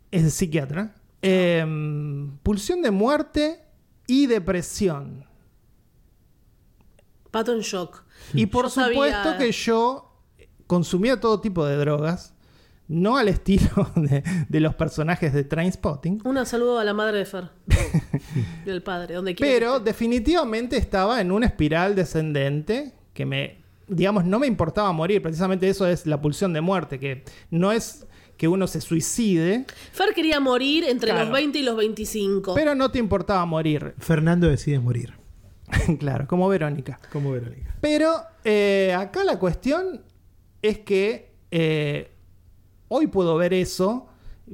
es psiquiatra. eh, pulsión de muerte y depresión. Pato en shock. Y por Yo sabía- supuesto que yo consumía todo tipo de drogas, no al estilo de, de los personajes de Trainspotting, Un saludo a la madre de Fer. y al padre, donde quiera. pero definitivamente estaba en una espiral descendente que me, digamos, no me importaba morir. Precisamente eso es la pulsión de muerte, que no es que uno se suicide, Fer quería morir entre Claro. los 20 y los 25. pero no te importaba morir. Fernando decide morir. claro, como Verónica. Como Verónica. Pero eh, acá la cuestión es que eh, hoy puedo ver eso,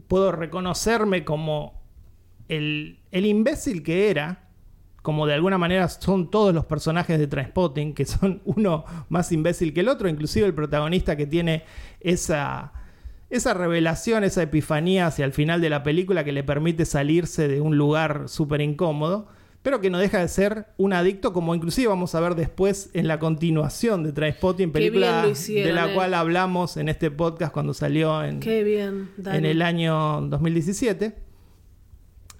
puedo reconocerme como el, el imbécil que era, como de alguna manera son todos los personajes de Transpotting, que son uno más imbécil que el otro, inclusive el protagonista que tiene esa, esa revelación, esa epifanía hacia el final de la película que le permite salirse de un lugar súper incómodo, pero que no deja de ser un adicto, como inclusive vamos a ver después en la continuación de bien película hicieron, de la eh. cual hablamos en este podcast cuando salió en, Qué bien, Dani. en el año 2017.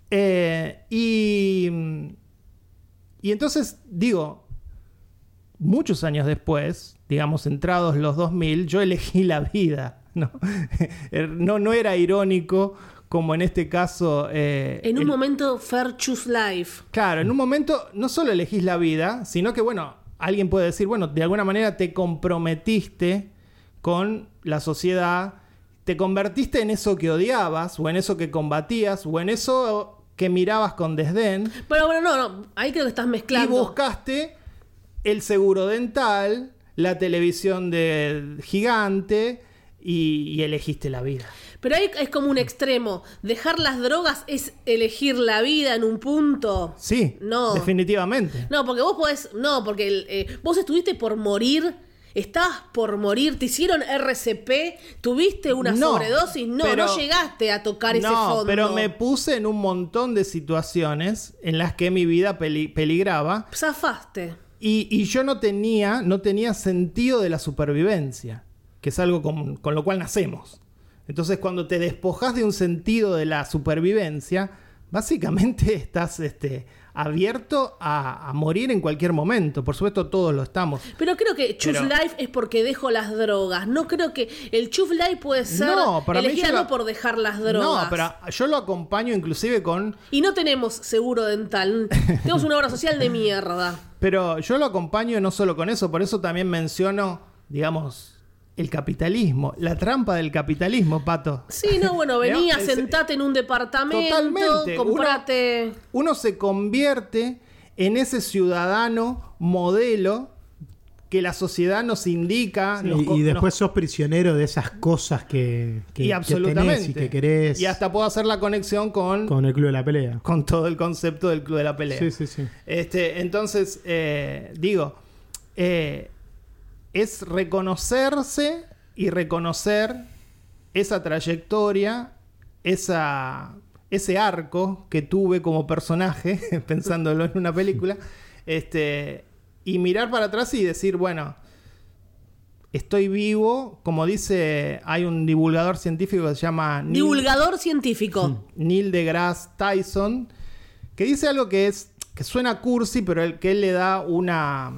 Eh, y, y entonces, digo, muchos años después, digamos, entrados los 2000, yo elegí la vida. No, no, no era irónico como en este caso... eh, En un el- momento, Fer choose life. Claro, en un momento no solo elegís la vida, sino que, bueno, alguien puede decir, bueno, de alguna manera te comprometiste con la sociedad, te convertiste en eso que odiabas, o en eso que combatías, o en eso que mirabas con desdén, Bueno, bueno, no, no. Ahí creo que estás y mezclando. buscaste el seguro dental, la televisión de gigante y, y elegiste la vida. Pero ahí es como un extremo. Dejar las drogas es elegir la vida en un punto. Sí, No. definitivamente. No, porque vos podés. No, porque el, eh, vos estuviste por morir. Estabas por morir, te hicieron RCP, tuviste una No, sobredosis, no, pero- no llegaste a tocar ese no, fondo. pero me puse en un montón de situaciones en las que mi vida peli- peligraba Zafaste. y, y yo no tenía, no tenía sentido de la supervivencia, que es algo con, con lo cual nacemos. Entonces, cuando te despojas de un sentido de la supervivencia, básicamente estás este, abierto a, a morir en cualquier momento. Por supuesto, todos lo estamos. Pero creo que Choose Pero- Life es porque dejo las drogas. No creo que el Choose Life puede ser No, para mí elegida yo la- no por dejar las drogas. No, pero yo lo acompaño inclusive con Y no tenemos seguro dental. tenemos una obra social de mierda. Pero yo lo acompaño no solo con eso, por eso también menciono, digamos, el capitalismo, la trampa del capitalismo, Pato. Sí, no, bueno, venía, sentate en un departamento, Totalmente. comprate. Uno se convierte en ese ciudadano modelo que la sociedad nos indica. Sí, nos co- y después nos- sos prisionero de esas cosas que, que, y que absolutamente. tenés y que querés Y hasta puedo hacer la conexión con, con, con el club de la pelea. todo el concepto del club de la pelea. Sí, sí, sí. Este, entonces, eh, digo, eh, es reconocerse y reconocer esa trayectoria, esa, ese arco que tuve como personaje, pensándolo en una película, este, y mirar para atrás y decir, bueno, estoy vivo, como dice, hay un divulgador científico que se llama Neil- Divulgador científico. Neil deGrasse Tyson, que dice algo que es que suena cursi, pero el, que él le da una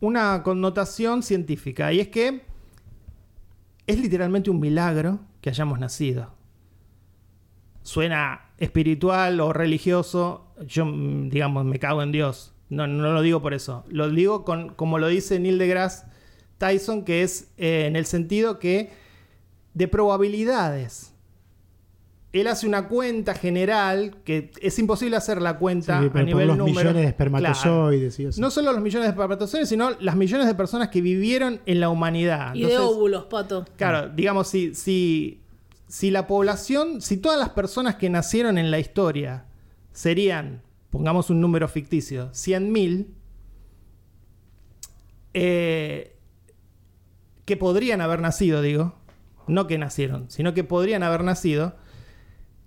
una connotación científica y es que es literalmente un milagro que hayamos nacido. Suena espiritual o religioso, yo mm, digamos me cago en Dios. No, no lo digo por eso. Lo digo con, como lo dice Neil deGrasse Tyson, que es eh, en el sentido que de probabilidades. Él hace una cuenta general que es imposible hacer la cuenta Sí, a nivel los número. millones de Claro. espermatozoides y eso. No solo los millones de espermatozoides, sino las millones de personas que vivieron en la humanidad. Y de óvulos, pato. Claro, digamos, si, si, si la población, si todas las personas que nacieron en la historia serían, pongamos un número ficticio, 100.000, eh, que podrían haber nacido, digo, no que nacieron, sino que podrían haber nacido,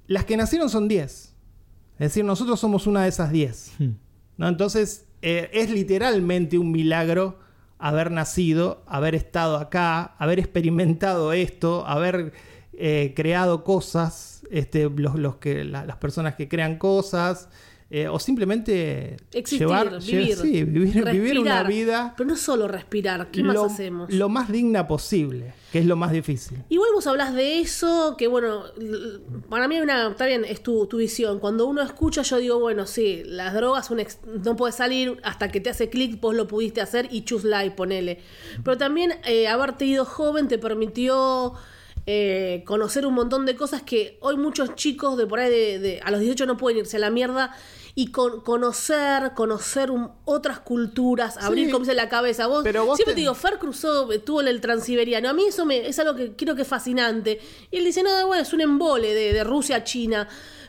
las que nacieron son 10. Es decir, nosotros somos una de esas 10. Hmm. ¿no? Entonces, eh, es literalmente un milagro haber nacido, haber estado acá, haber experimentado esto, haber eh, creado cosas, este, los, los que, la- las personas que crean cosas, eh, o simplemente Existir, llevar, vivir. sí, vivir, vivir una vida Pero no solo respirar, ¿qué más lo, hacemos? lo más digna posible, que es lo más difícil. Igual vos hablas de eso, que bueno, para mí hay una, está bien, es tu, tu visión. Cuando uno escucha, yo digo, bueno, sí, las drogas un ex- no puedes salir hasta que te hace clic, vos lo pudiste hacer y choose life, ponele. Pero también eh, haberte ido joven te permitió eh, conocer un montón de cosas que hoy muchos chicos de por ahí de, de- a los 18 no pueden irse a la mierda y con, conocer, conocer un- otras culturas, abrir Sí. como dice la cabeza. Vos, Pero vos siempre te- te digo, Fer cruzó, estuvo en el transiberiano. A mí eso me, es algo que creo que es fascinante. Y él dice, no, bueno, es un embole de, de Rusia a China.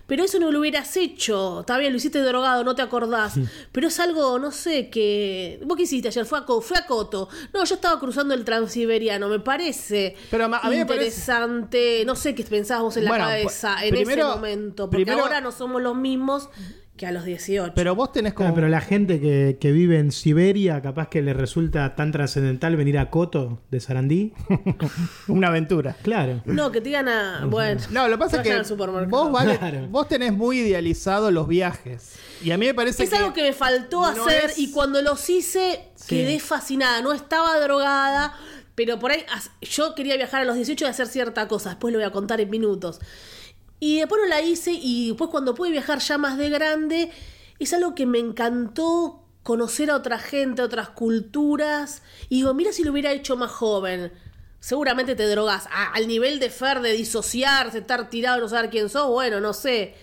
Pero eso no lo hubieras hecho. Está bien, lo hiciste drogado, no te acordás. Pero es algo, no sé, que... ¿Vos qué hiciste ayer? Fue a, Co- fue a Coto. No, yo estaba cruzando el transiberiano. Me parece Pero a mí me parece- interesante. No sé qué pensábamos en la Bueno, cabeza en primero- ese momento. Porque primero- ahora no somos los mismos que a los 18. Pero vos tenés como... Claro, pero la gente que, que vive en Siberia, capaz que le resulta tan trascendental venir a Coto de Sarandí. Una aventura. Claro. No, que te digan a... Bueno, No, lo que pasa es que al supermercado. vos, vale- Claro. vos tenés muy idealizado los viajes. Y a mí me parece Es que... algo que me faltó no hacer es- y cuando los hice Sí. quedé fascinada. No estaba drogada, pero por ahí yo quería viajar a los 18 y hacer cierta cosa. Después lo voy a contar en minutos. Y después no la hice y después cuando pude viajar ya más de grande, es algo que me encantó conocer a otra gente, a otras culturas. Y digo, mira si lo hubiera hecho más joven. Seguramente te drogas. A- al nivel de Fer, de disociarse, estar tirado, y no saber quién sos, bueno, no sé.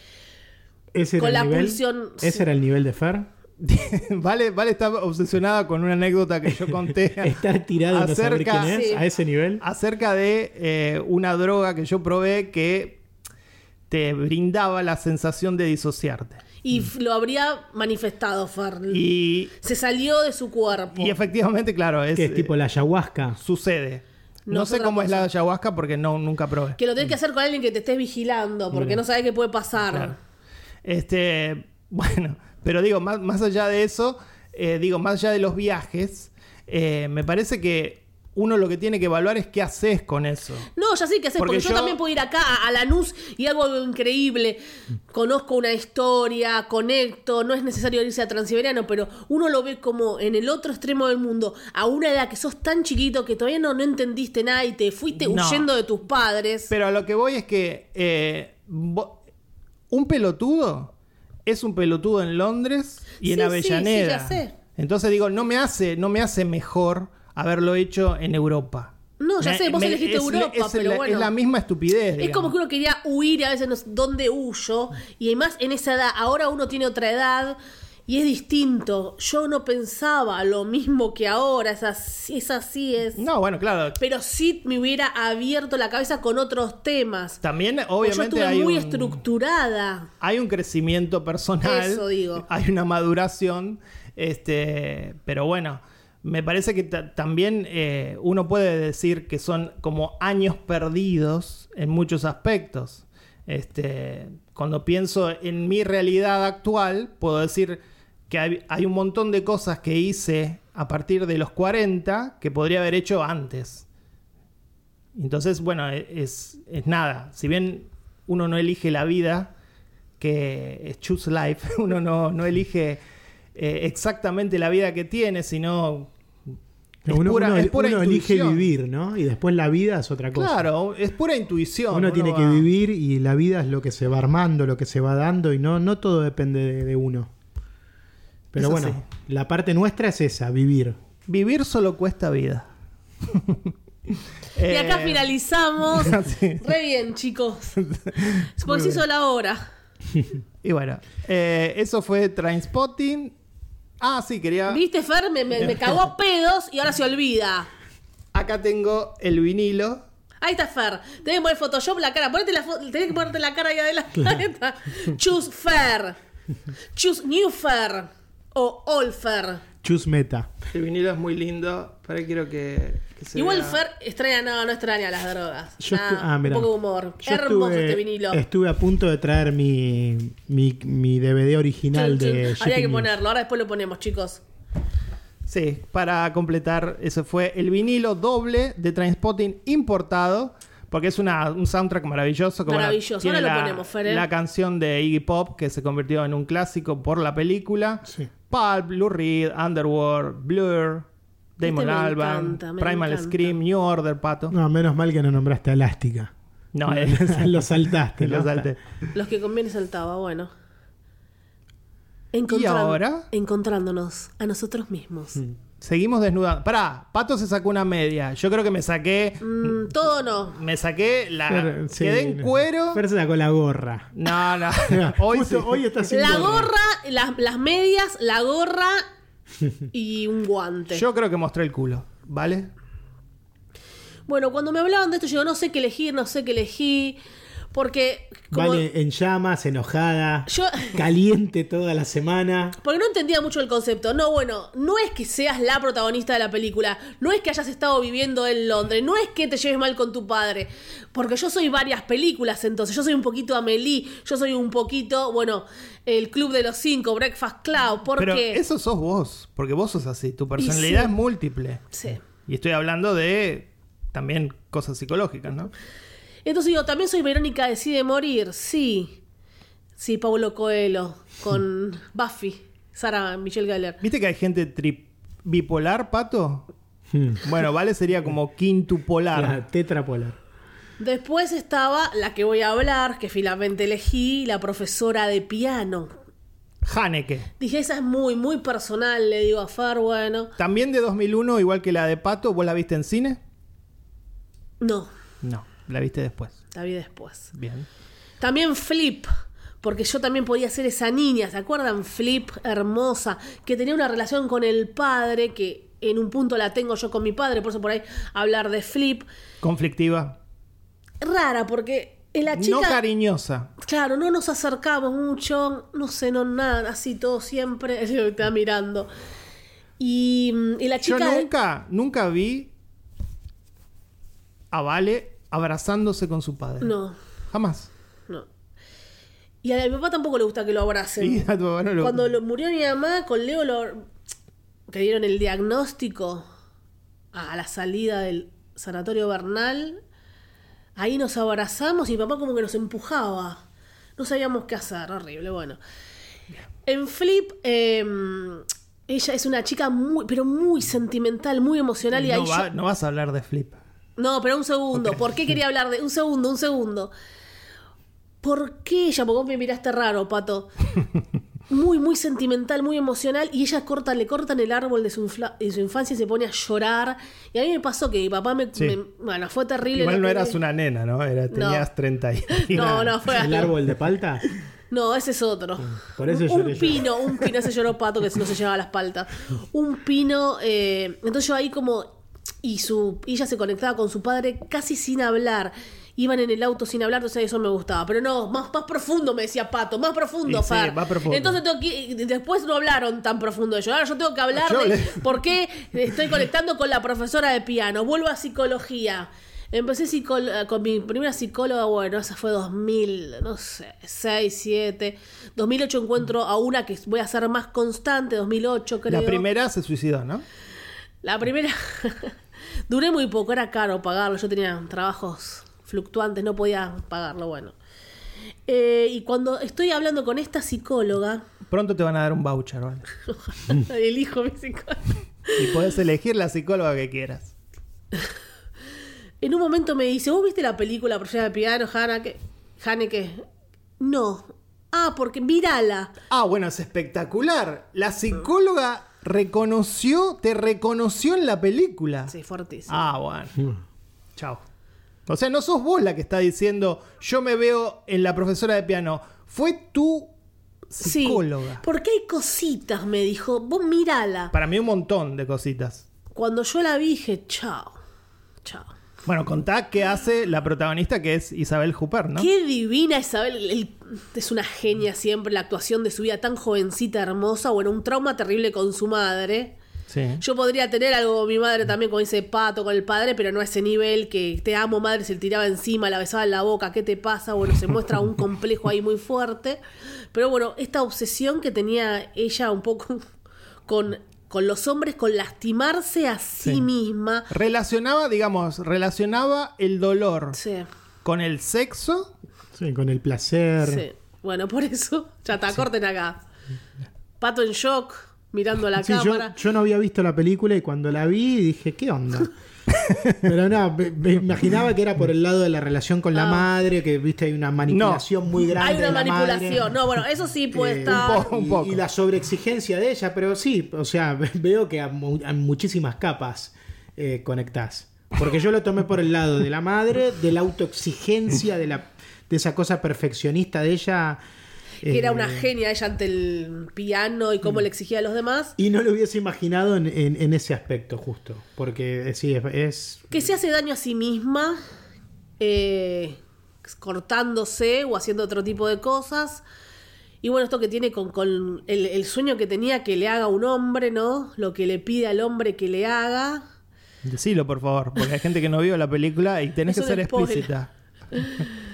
Ese Con era la el nivel, pulsión- Ese era el nivel de Fer. vale, vale está obsesionada con una anécdota que yo conté Estar tirado y no saber Acerca- quién es Sí. a ese nivel. acerca de eh, una droga que yo probé que te brindaba la sensación de disociarte. Y lo habría manifestado Fer. Y, Se salió de su cuerpo. y efectivamente, claro, es, es tipo la ayahuasca. sucede. No sé cómo es la ayahuasca porque no, nunca probé. Que lo tenés que hacer con alguien que te esté vigilando, porque no sabes qué puede pasar. Claro. Este, bueno, pero digo, más, más allá de eso, eh, digo, más allá de los viajes, eh, me parece que uno lo que tiene que evaluar es qué haces con eso. No, ya sé qué hacer, porque, Porque yo, yo- también puedo ir acá a, a Lanús y hago algo increíble. Conozco una historia, conecto, no es necesario irse a Transiberiano, pero uno lo ve como en el otro extremo del mundo, a una edad que sos tan chiquito que todavía no, no entendiste nada y te fuiste No. huyendo de tus padres. Pero a lo que voy es que eh, un pelotudo es un pelotudo en Londres y en Sí, sí, Avellaneda. sí, ya sé. Entonces digo, no me hace, no me hace mejor haberlo hecho en Europa. No, ya Me- sé, vos me- elegiste es, Europa, es pero la, bueno. es la misma estupidez. Es digamos. como que uno quería huir y a veces no sé dónde huyo. Y además en esa edad, ahora uno tiene otra edad y es distinto. Yo no pensaba lo mismo que ahora, es así es. Así es. No, bueno, claro. Pero sí me hubiera abierto la cabeza con otros temas. También, Porque yo obviamente, estuve hay muy un, estructurada. hay un crecimiento personal. Eso digo. Hay una maduración. Este, pero bueno, me parece que ta- también eh, uno puede decir que son como años perdidos en muchos aspectos. Este, cuando pienso en mi realidad actual, puedo decir que hay, hay un montón de cosas que hice a partir de los 40 que podría haber hecho antes. Entonces, bueno, e- es, es nada. Si bien uno no elige la vida, que es choose life, uno no, no elige eh, exactamente la vida que tiene, sino es uno pura, uno- es pura uno elige vivir, ¿no? Y después la vida es otra cosa. Claro, es pura intuición. Uno tiene que vivir y la vida es lo que se va armando, lo que se va dando y no, no todo depende de, de uno. Pero Es bueno, así. la parte nuestra es esa, vivir. Vivir solo cuesta vida. Y acá Eh, finalizamos. sí. Re bien, chicos. Porque se hizo la hora. Y bueno, eh, eso fue Trainspotting. Ah, sí, quería. ¿Viste, Fer? Me, me- me cagó a pedos y ahora se olvida. Acá tengo el vinilo. Ahí está Fer. Tenés que poner Photoshop la cara. Ponete la fo- tenés que ponerte la cara ahí adelante. Choose Fer. Choose New Fer. O All Fer. Chus meta. El vinilo es muy lindo. Para quiero que, que se Igual vea. Fer extraña, no, no extraña las drogas. Yo Nah, ah, un poco de humor. Yo Hermoso estuve, este vinilo. Estuve a punto de traer mi, mi, mi DVD original de Habría Shipping que ponerlo. Ahora después lo ponemos, chicos. Sí, para completar, ese fue el vinilo doble de Trainspotting importado. Porque es una, un soundtrack maravilloso. Maravilloso. tiene Ahora lo ponemos, Fer, ¿eh? La canción de Iggy Pop, que se convirtió en un clásico por la película. Sí. Pulp, Blue Reed, Underworld, Blur, Damon Este Albarn, encanta, Primal encanta. Scream, New Order, Pato. No, menos mal que no nombraste a Elástica. No, eh, lo saltaste. lo salté. Los que conviene saltaba, bueno. ¿Y ahora? Encontrándonos a nosotros mismos. Seguimos desnudando. Pará, Pato se sacó una media. Yo creo que me saqué. Mm, todo no. Me saqué la. Fer- sí, quedé en cuero. Fer se sacó la gorra. No, no. Hoy, Justo sí. hoy está sin La gorra, las, las medias, la gorra y un guante. Yo creo que mostré el culo, ¿vale? Bueno, cuando me hablaban de esto, yo no sé qué elegir, no sé qué elegí. Porque como Vale, en llamas, enojada, yo caliente toda la semana. Porque no entendía mucho el concepto. No, bueno, no es que seas la protagonista de la película, no es que hayas estado viviendo en Londres, no es que te lleves mal con tu padre, porque yo soy varias películas entonces, yo soy un poquito Amelie, yo soy un poquito, bueno, el Club de los Cinco, Breakfast Club, ¿por Pero eso sos vos, porque vos sos así. Tu personalidad sí. es múltiple. Sí. Y estoy hablando de también cosas psicológicas, ¿no? Entonces digo, también soy Verónica Decide Morir, sí. Sí, Paulo Coelho, con Buffy, Sara Michelle Gellar. ¿Viste que hay gente tri- bipolar, Pato? Hmm. Bueno, Vale sería como quintupolar. La tetrapolar. Después estaba la que voy a hablar, que finalmente elegí, la profesora de piano. Haneke. Dije, esa es muy, muy personal, le digo a Far, bueno. También de 2001, igual que la de Pato, ¿vos la viste en cine? No, No, la viste después. la vi después. Bien. También Flip, porque yo también podía ser esa niña, ¿se acuerdan? Flip, hermosa, que tenía una relación con el padre, que en un punto la tengo yo con mi padre, por eso por ahí hablar de Flip. Conflictiva. Rara, porque la chica... No cariñosa. Claro, no nos acercamos mucho, no sé, no nada, así todo siempre, está mirando. Y, y la Yo chica... nunca, nunca vi a Vale abrazándose con su padre. No, Jamás. no. Y a mi papá tampoco le gusta que lo abracen. Y a tu papá no lo- Cuando lo- murió mi mamá, con Leo lo, que dieron el diagnóstico a la salida del sanatorio Bernal, ahí nos abrazamos y mi papá como que nos empujaba. No sabíamos qué hacer, horrible, bueno. En Flip, eh, ella es una chica muy, pero muy sentimental, muy emocional y ahí no, va- yo- no vas a hablar de Flip. No, pero un segundo. ¿Por qué quería hablar de.? Un segundo, un segundo. ¿Por qué ella? Porque vos me miraste raro, pato. Muy, muy sentimental, muy emocional. Y ella corta, le cortan el árbol de su, infla- de su infancia y se pone a llorar. Y a mí me pasó que mi papá me. Sí. me- bueno, fue terrible. Igual no eras una nena, ¿no? Era, tenías 30 y... No, no, fue ¿El árbol de palta? No, ese es otro. Por eso un lloré yo. pino, un pino, ese lloró pato que no se llevaba las paltas. Un pino, eh, entonces yo ahí como, y su, y ella se conectaba con su padre casi sin hablar. Iban en el auto sin hablar, entonces eso me gustaba. Pero no, más, más profundo, me decía Pato, más profundo, sí, más profundo. Entonces tengo que- después no hablaron tan profundo de ello. Ahora yo tengo que hablar Yo de le- por qué estoy conectando con la profesora de piano. Vuelvo a psicología. Empecé con mi primera psicóloga, bueno, esa fue 2000, no sé, 6, 7. 2008 encuentro a una que voy a ser más constante, 2008 creo. La primera se suicidó, ¿no? La primera. Duré muy poco, era caro pagarlo. Yo tenía trabajos fluctuantes, no podía pagarlo, bueno. Eh, y cuando estoy hablando con esta psicóloga, Pronto te van a dar un voucher, ¿vale? elijo mi psicóloga. Y podés elegir la psicóloga que quieras. En un momento me dice, ¿vos viste la película Profesora de Piano, Haneke? Haneke? No. Ah, porque mírala. Ah, bueno, es espectacular. La psicóloga reconoció, te reconoció en la película. Sí, fuertísimo. Ah, bueno. Chao. O sea, no sos vos la que está diciendo, yo me veo en la profesora de piano. Fue tu sí, psicóloga. porque hay cositas, me dijo. Vos mírala. Para mí un montón de cositas. Cuando yo la vi, dije, chao. Chao. Bueno, contá qué hace la protagonista que es Isabel Huppert, ¿no? Qué divina Isabel. el- es una genia siempre la actuación de su vida tan jovencita, hermosa. Bueno, un trauma terrible con su madre. Sí. Yo podría tener algo con mi madre también, como dice Pato, con el padre, pero no a ese nivel que te amo, madre, se le tiraba encima, la besaba en la boca, ¿qué te pasa? Bueno, se muestra un complejo ahí muy fuerte. Pero bueno, esta obsesión que tenía ella un poco con, con los hombres, con lastimarse a sí, Sí. misma. Relacionaba, digamos, relacionaba el dolor Sí, con el sexo. Sí, con el placer. sí. Bueno, por eso, ya está, corten acá. Pato en shock, mirando a la Sí, yo, cámara. yo no había visto la película y cuando la vi dije, ¿qué onda? Pero no, me, me imaginaba que era por el lado de la relación con la Ah. madre, que viste, hay una manipulación muy grande. Hay una de la manipulación. madre. No, bueno, eso sí puede Eh, estar. un poco. y, poco. y la sobreexigencia de ella, pero sí, o sea, veo que a muchísimas capas eh, conectás. Porque yo lo tomé por el lado de la madre, de la autoexigencia, de, la, de esa cosa perfeccionista de ella. Que era eh, una genia ella ante el piano y cómo le exigía a los demás. Y no lo hubiese imaginado en, en- en ese aspecto, justo. Porque eh, sí, es, es- Que se hace daño a sí misma, eh, cortándose o haciendo otro tipo de cosas. Y bueno, esto que tiene con, con el, el sueño que tenía que le haga un hombre, ¿no? Lo que le pide al hombre que le haga. Decilo, por favor, porque hay gente que no vio la película y tenés que ser spoiler. explícita.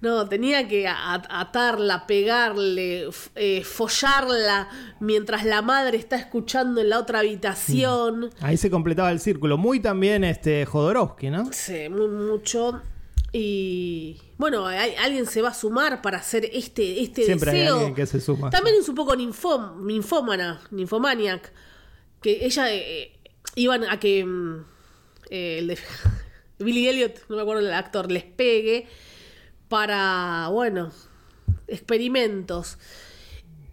No, tenía que atarla, pegarle, eh, follarla mientras la madre está escuchando en la otra habitación. Ahí se completaba el círculo. Muy también este Jodorowsky, ¿no? Sí, muy mucho. Y bueno, hay- alguien se va a sumar para hacer este, este Siempre hay deseo. alguien que se suma. También es un poco ninfom, ninfómana, ninfomaniac. Que ella eh, iban a que mm, eh, el de Billy Elliot, no me acuerdo el actor, les pegue para, bueno, experimentos.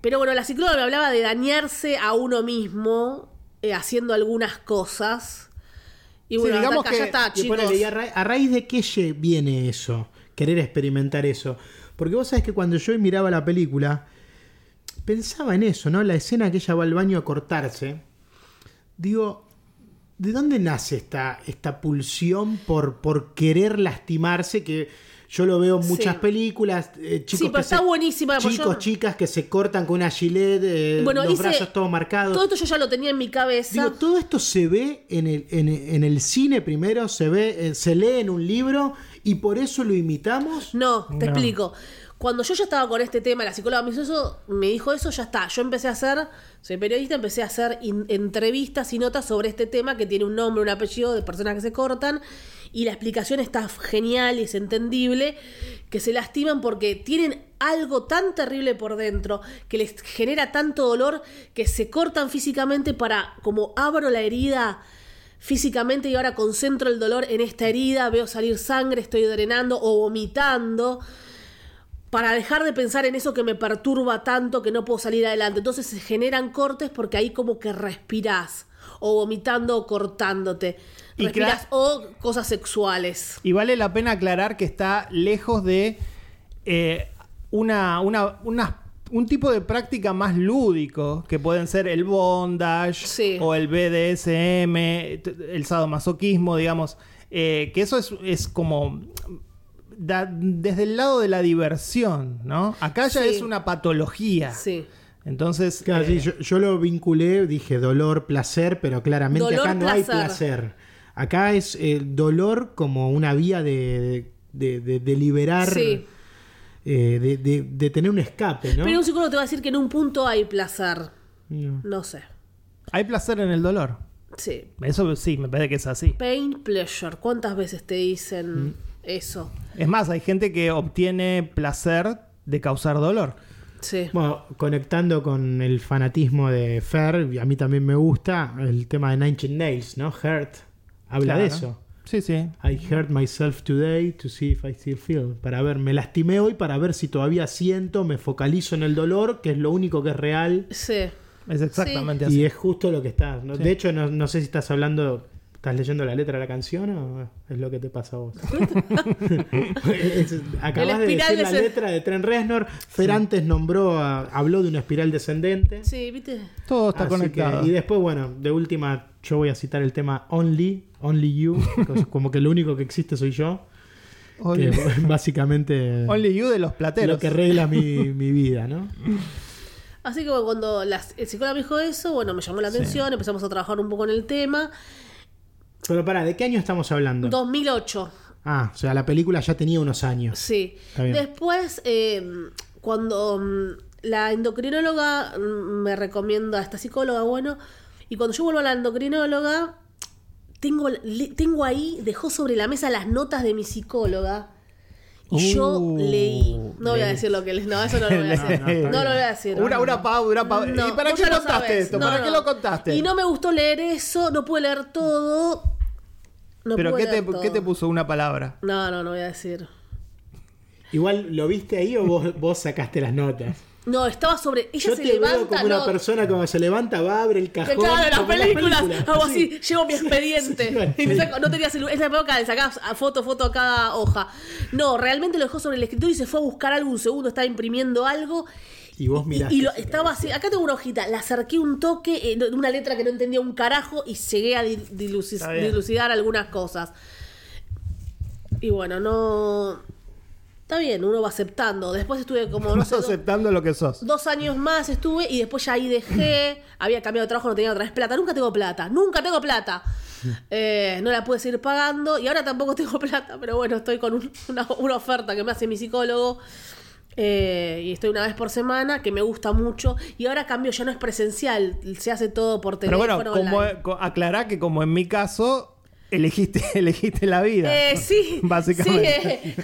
Pero bueno, la psicóloga me hablaba de dañarse a uno mismo eh, haciendo algunas cosas. Y Sí, bueno, hasta digamos que- ya está, y chicos. ponele, ¿y a, ra- a raíz de qué viene eso? Querer experimentar eso. Porque vos sabés que cuando yo miraba la película, pensaba en eso, ¿no? La escena que ella va al baño a cortarse. Digo, ¿de dónde nace esta, esta pulsión por, por querer lastimarse? Que yo lo veo en muchas Sí. películas. eh, chicos Sí, pero que está se- buenísima, Chicos, yo- chicas que se cortan con una gilet, eh, Bueno, los hice- brazos todos marcados. Todo esto yo ya lo tenía en mi cabeza. Digo, todo esto se ve en el, en, en el cine primero, se ve, eh, se lee en un libro y por eso lo imitamos. No, te No. explico. Cuando yo ya estaba con este tema, la psicóloga me hizo eso, me dijo eso, ya está. Yo empecé a hacer, soy periodista, empecé a hacer in- entrevistas y notas sobre este tema que tiene un nombre, un apellido de personas que se cortan. Y la explicación está genial y es entendible, que se lastiman porque tienen algo tan terrible por dentro, que les genera tanto dolor, que se cortan físicamente para, como abro la herida, físicamente y ahora concentro el dolor en esta herida, veo salir sangre, estoy drenando o vomitando para dejar de pensar en eso que me perturba tanto que no puedo salir adelante. Entonces se generan cortes porque ahí como que respirás o vomitando o cortándote. Y o cosas sexuales. Y vale la pena aclarar que está lejos de eh, una, una, una- un tipo de práctica más lúdico, que pueden ser el bondage Sí. o el BDSM, el sadomasoquismo, digamos. eh, que eso es, es como da- desde el lado de la diversión, ¿no? Acá ya Sí. es una patología. Sí. Entonces, Claro, eh, sí, yo, yo lo vinculé, dije dolor, placer, pero claramente Dolor, acá no hay placer. Acá es el dolor como una vía de, de, de- de liberar, Sí. eh, de, de- de tener un escape, ¿no? Pero un psicólogo te va a decir que en un punto hay placer. No. No sé. hay placer en el dolor. Sí. Eso sí, me parece que es así. Pain, pleasure. ¿Cuántas veces te dicen Mm. eso? Es más, hay gente que obtiene placer de causar dolor. Sí. Bueno, conectando con el fanatismo de Fer, y a mí también me gusta el tema de Nine Inch Nails, ¿no? Hurt habla de eso. Sí, sí. I hurt myself today to see if I still feel. Para ver, me lastimé hoy para ver si todavía siento, me focalizo en el dolor, que es lo único que es real. Sí. Es exactamente así. Y es justo lo que está. ¿no? Sí. De hecho, no, no sé si estás hablando, estás leyendo la letra de la canción o es lo que te pasa a vos. Es- acabas de decir la letra de Tren Reznor. Fer antes nombró, a- habló de una espiral descendente. Sí, ¿viste? Todo está Así conectado. que- y después, bueno, de última, yo voy a citar el tema Only, Only You, como que lo único que existe soy yo. Only, Que básicamente Only you de los plateros. lo que regla mi, mi vida, ¿no? Así que bueno, cuando la, el psicólogo me dijo eso, bueno, me llamó la atención, empezamos a trabajar un poco en el tema. Pero pará, ¿de qué año estamos hablando? 2008, Ah, o sea, la película ya tenía unos años. sí. Después, eh, cuando mm, la endocrinóloga mm, me recomienda a esta psicóloga, bueno, y cuando yo vuelvo a la endocrinóloga, tengo, tengo ahí, dejó sobre la mesa las notas de mi psicóloga. Y yo Uh, leí. No voy a decir lo que les. No, eso no lo voy a decir. No, no, está No, lo voy a decir. Una, una pausa, una pausa. No, ¿Y para qué contaste esto? No, ¿Para no. qué lo contaste? Y no me gustó leer eso, no pude leer todo. No ¿Pero qué te, todo. qué te puso una palabra? No, no, no voy a decir. Igual, ¿lo viste ahí o vos, vos sacaste las notas? No, estaba sobre. Ella Yo se te levanta. veo como una persona como se levanta, va, abre el cajón. claro, las películas, películas. hago Sí. así, llevo mi expediente. Sí, y me sí. saco- no tenía celular. Esa época le sacabas foto, foto a cada hoja. No, realmente lo dejó sobre el escritorio y se fue a buscar algo un segundo, estaba imprimiendo algo. Y vos Y, miraste. y lo, estaba así, acá tengo una hojita, la acerqué un toque, eh, una letra que no entendía un carajo y llegué a dilucidar algunas cosas. Y bueno, no... Está bien, uno va aceptando. Después estuve como, no sé, do- aceptando lo que sos. dos años más estuve y después ya ahí dejé. Había cambiado de trabajo, no tenía otra vez plata. Nunca tengo plata, nunca tengo plata. Eh, no la pude seguir pagando y ahora tampoco tengo plata, pero bueno, estoy con un- una, una oferta que me hace mi psicólogo. eh, y estoy una vez por semana, que me gusta mucho. Y ahora cambio, ya no es presencial, se hace todo por Pero teléfono. bueno, como, online. co- aclará que como en mi caso, elegiste, elegiste la vida. Eh, sí, Básicamente. sí, eh.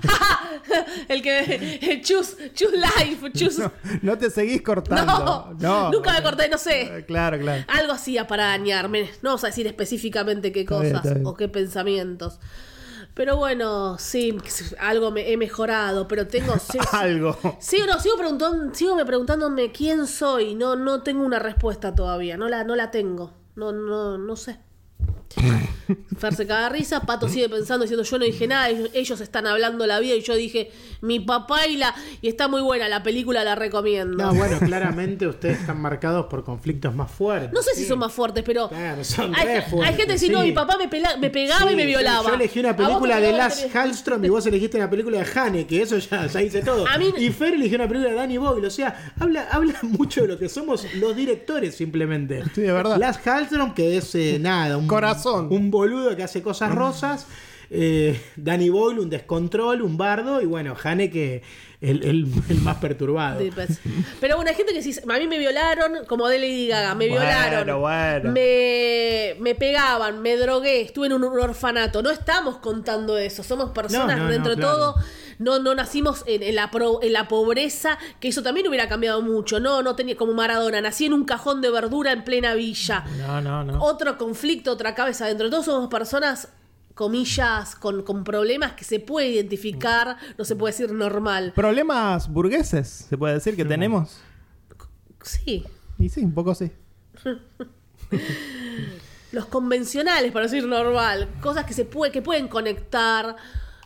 el que choose, choose life, choose. No, no te seguís cortando. No, No, nunca me corté, no sé. Eh, Claro, claro. Algo hacía para dañarme. No vamos a decir específicamente qué Está bien, cosas está bien. o qué pensamientos. Pero bueno, sí, algo me he mejorado, pero tengo... Algo. sí, no, sigo, preguntando, sigo me preguntándome quién soy. No, no tengo una respuesta todavía. No la, no la tengo. No, no, no sé. Fer se caga de risa, Pato sigue pensando, diciendo yo no dije nada, ellos, ellos están hablando la vida y yo dije mi papá y la... Y está muy buena la película, la recomiendo. No, bueno, claramente ustedes están marcados por conflictos más fuertes. No sé si son más fuertes, pero Claro, son hay, re hay fuertes, gente que dice, no, sí. mi papá me, pela- me pegaba Sí, y me violaba. Yo, elegí ¿A una película de Lars Hallström y vos elegiste una película de Hane, que eso ya, ya dice todo. A mí- Y Fer eligió una película de Danny Boyle, o sea, habla, habla mucho de lo que somos los directores simplemente. Sí, de verdad. Lars Hallström, que es eh, nada, un Corazón. Un boludo que hace cosas rosas. eh, Danny Boyle, un descontrol, un bardo, y bueno, Hane que el, el- el más perturbado. Sí, pues. Pero bueno, hay gente que dice, a mí me violaron, como de Lady Gaga, me Bueno, violaron. bueno. Me, me pegaban, me drogué, estuve en un orfanato. No estamos contando eso, somos personas No, no, dentro no, de claro. todo. No, no nacimos en, en la pro- en la pobreza, que eso también hubiera cambiado mucho. No, no tenía como Maradona, nací en un cajón de verdura en plena villa. No, no, no. Otro conflicto, otra cabeza. Dentro de todo somos personas, comillas, con, con problemas que se puede identificar, no se puede decir normal. Problemas burgueses, se puede decir que tenemos. Sí, Y sí, un poco sí. los convencionales, para decir normal, cosas que se puede, que pueden conectar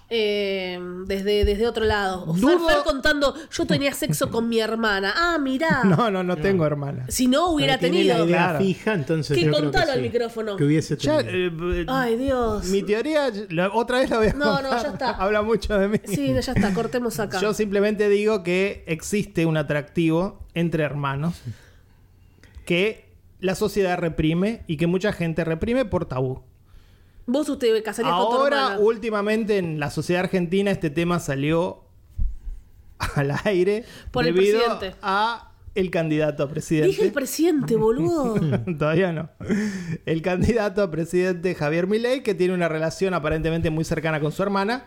eh, desde, desde otro lado. O Fer, Dudo- Fer contando, yo tenía sexo con mi hermana. Ah, mirá. No, no, no tengo hermana. Si no hubiera Pero tenido. la idea Claro. fija, entonces Que contalo al sí, micrófono. Que hubiese Ya, tenido. eh, Ay, Dios. mi teoría, la- otra vez la voy a No, no, contar. ya está. Habla mucho de mí. Sí, no, ya está, cortemos acá. Yo simplemente digo que existe un atractivo entre hermanos que la sociedad reprime y que mucha gente reprime por tabú. Vos usted casarías con tu Ahora, hermana. últimamente en la sociedad argentina este tema salió al aire Por el debido presidente. a el candidato a presidente. Dije el presidente, boludo. Todavía no. El candidato a presidente Javier Milei, que tiene una relación aparentemente muy cercana con su hermana.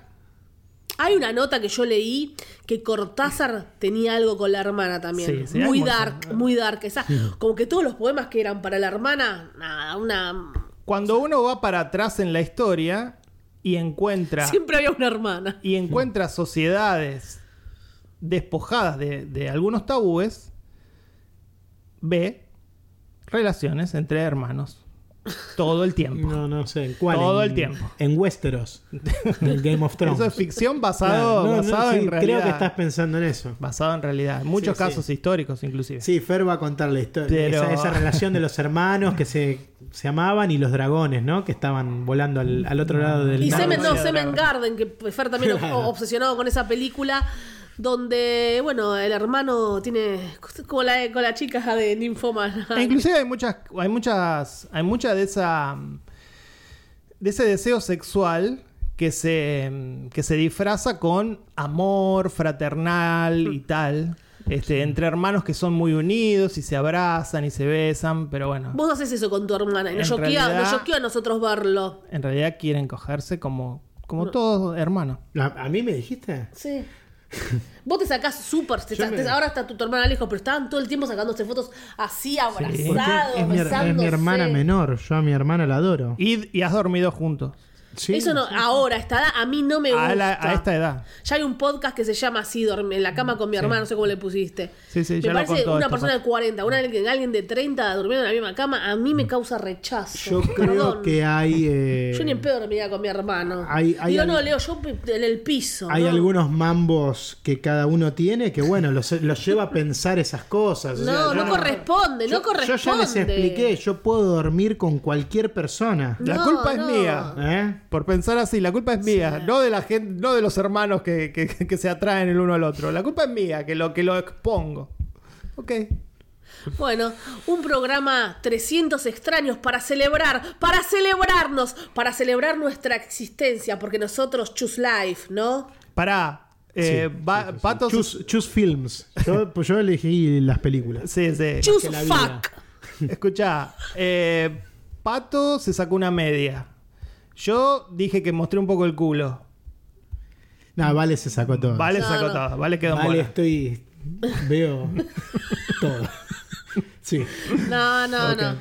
Hay una nota que yo leí que Cortázar tenía algo con la hermana también. Sí, sí, muy dark, muy dark. Esa, como que todos los poemas que eran para la hermana, nada, una. Cuando uno va para atrás en la historia y encuentra, Siempre había una hermana. y encuentra sociedades despojadas de, de algunos tabúes, ve relaciones entre hermanos. Todo el tiempo. No, no sé. ¿en ¿Cuál? Todo En- el tiempo. En Westeros. Del Game of Thrones. Eso es ficción basado, Claro, no, no, basado sí, en realidad. Creo que estás pensando en eso. Basado en realidad. Muchos Sí, sí. casos históricos, inclusive. Sí, Fer va a contar la historia. Pero- Esa, esa relación de los hermanos que se, se amaban y los dragones, ¿no? Que estaban volando al, al otro lado del Y Semen, no, Semen. Garden, que Fer también Claro. obsesionado con esa película. Donde, bueno, el hermano tiene. Como la, con la chica de Ninfoma. E inclusive hay muchas, hay muchas, hay mucha de esa de ese deseo sexual que se, que se disfraza con amor fraternal y tal. Este, entre hermanos que son muy unidos y se abrazan y se besan, pero bueno, Vos haces eso con tu hermana. Y nos choquea a nosotros verlo. en realidad quieren cogerse como, como todos hermanos. ¿A, a mí me dijiste? Sí. Vos te sacás súper. me- Ahora está tu, tu hermana lejos, pero estaban todo el tiempo sacándose fotos así, abrazados, Porque es mi, es hermana menor. Yo a mi hermana la adoro. Y, y has dormido juntos. Sí, Eso no, sí. ahora, a esta edad, a mí no me gusta. A, la- a esta edad. Ya hay un podcast que se llama así, en la cama con mi hermana, no sé cómo le pusiste. Sí, sí, me ya lo parece contó una persona de 40, una, alguien, de 30 durmiendo en la misma cama, a mí me causa rechazo. Yo creo que hay. eh, Yo ni en pedo dormiría con mi hermano. Hay- hay Digo, no, Leo, yo en el piso. Hay ¿no? algunos mambos que cada uno tiene que, bueno, los, los lleva a pensar esas cosas. o sea, No, no corresponde, no yo- corresponde. Yo ya les expliqué, yo puedo dormir con cualquier persona. La No, culpa no. es mía. ¿Eh? Por pensar así, la culpa es mía, no de la gente, no de los hermanos que, que- que se atraen el uno al otro. La culpa es mía, que lo que lo expongo. Ok. Bueno, un programa 300 extraños para celebrar, para celebrarnos, para celebrar nuestra existencia, porque nosotros choose life, ¿no? Pará. Eh, Sí, va- sí, sí, sí. Patos. Choose, choose films. Yo, pues yo elegí las películas. Sí, sí. Choose la vida. fuck. Escucha, eh, Pato se sacó una media. Yo dije que mostré un poco el culo. No, Vale se sacó todo. Vale, No, sacó no. todo. Vale, quedó en Vale, bola. estoy. Veo todo. Sí. No, no, Ok. no.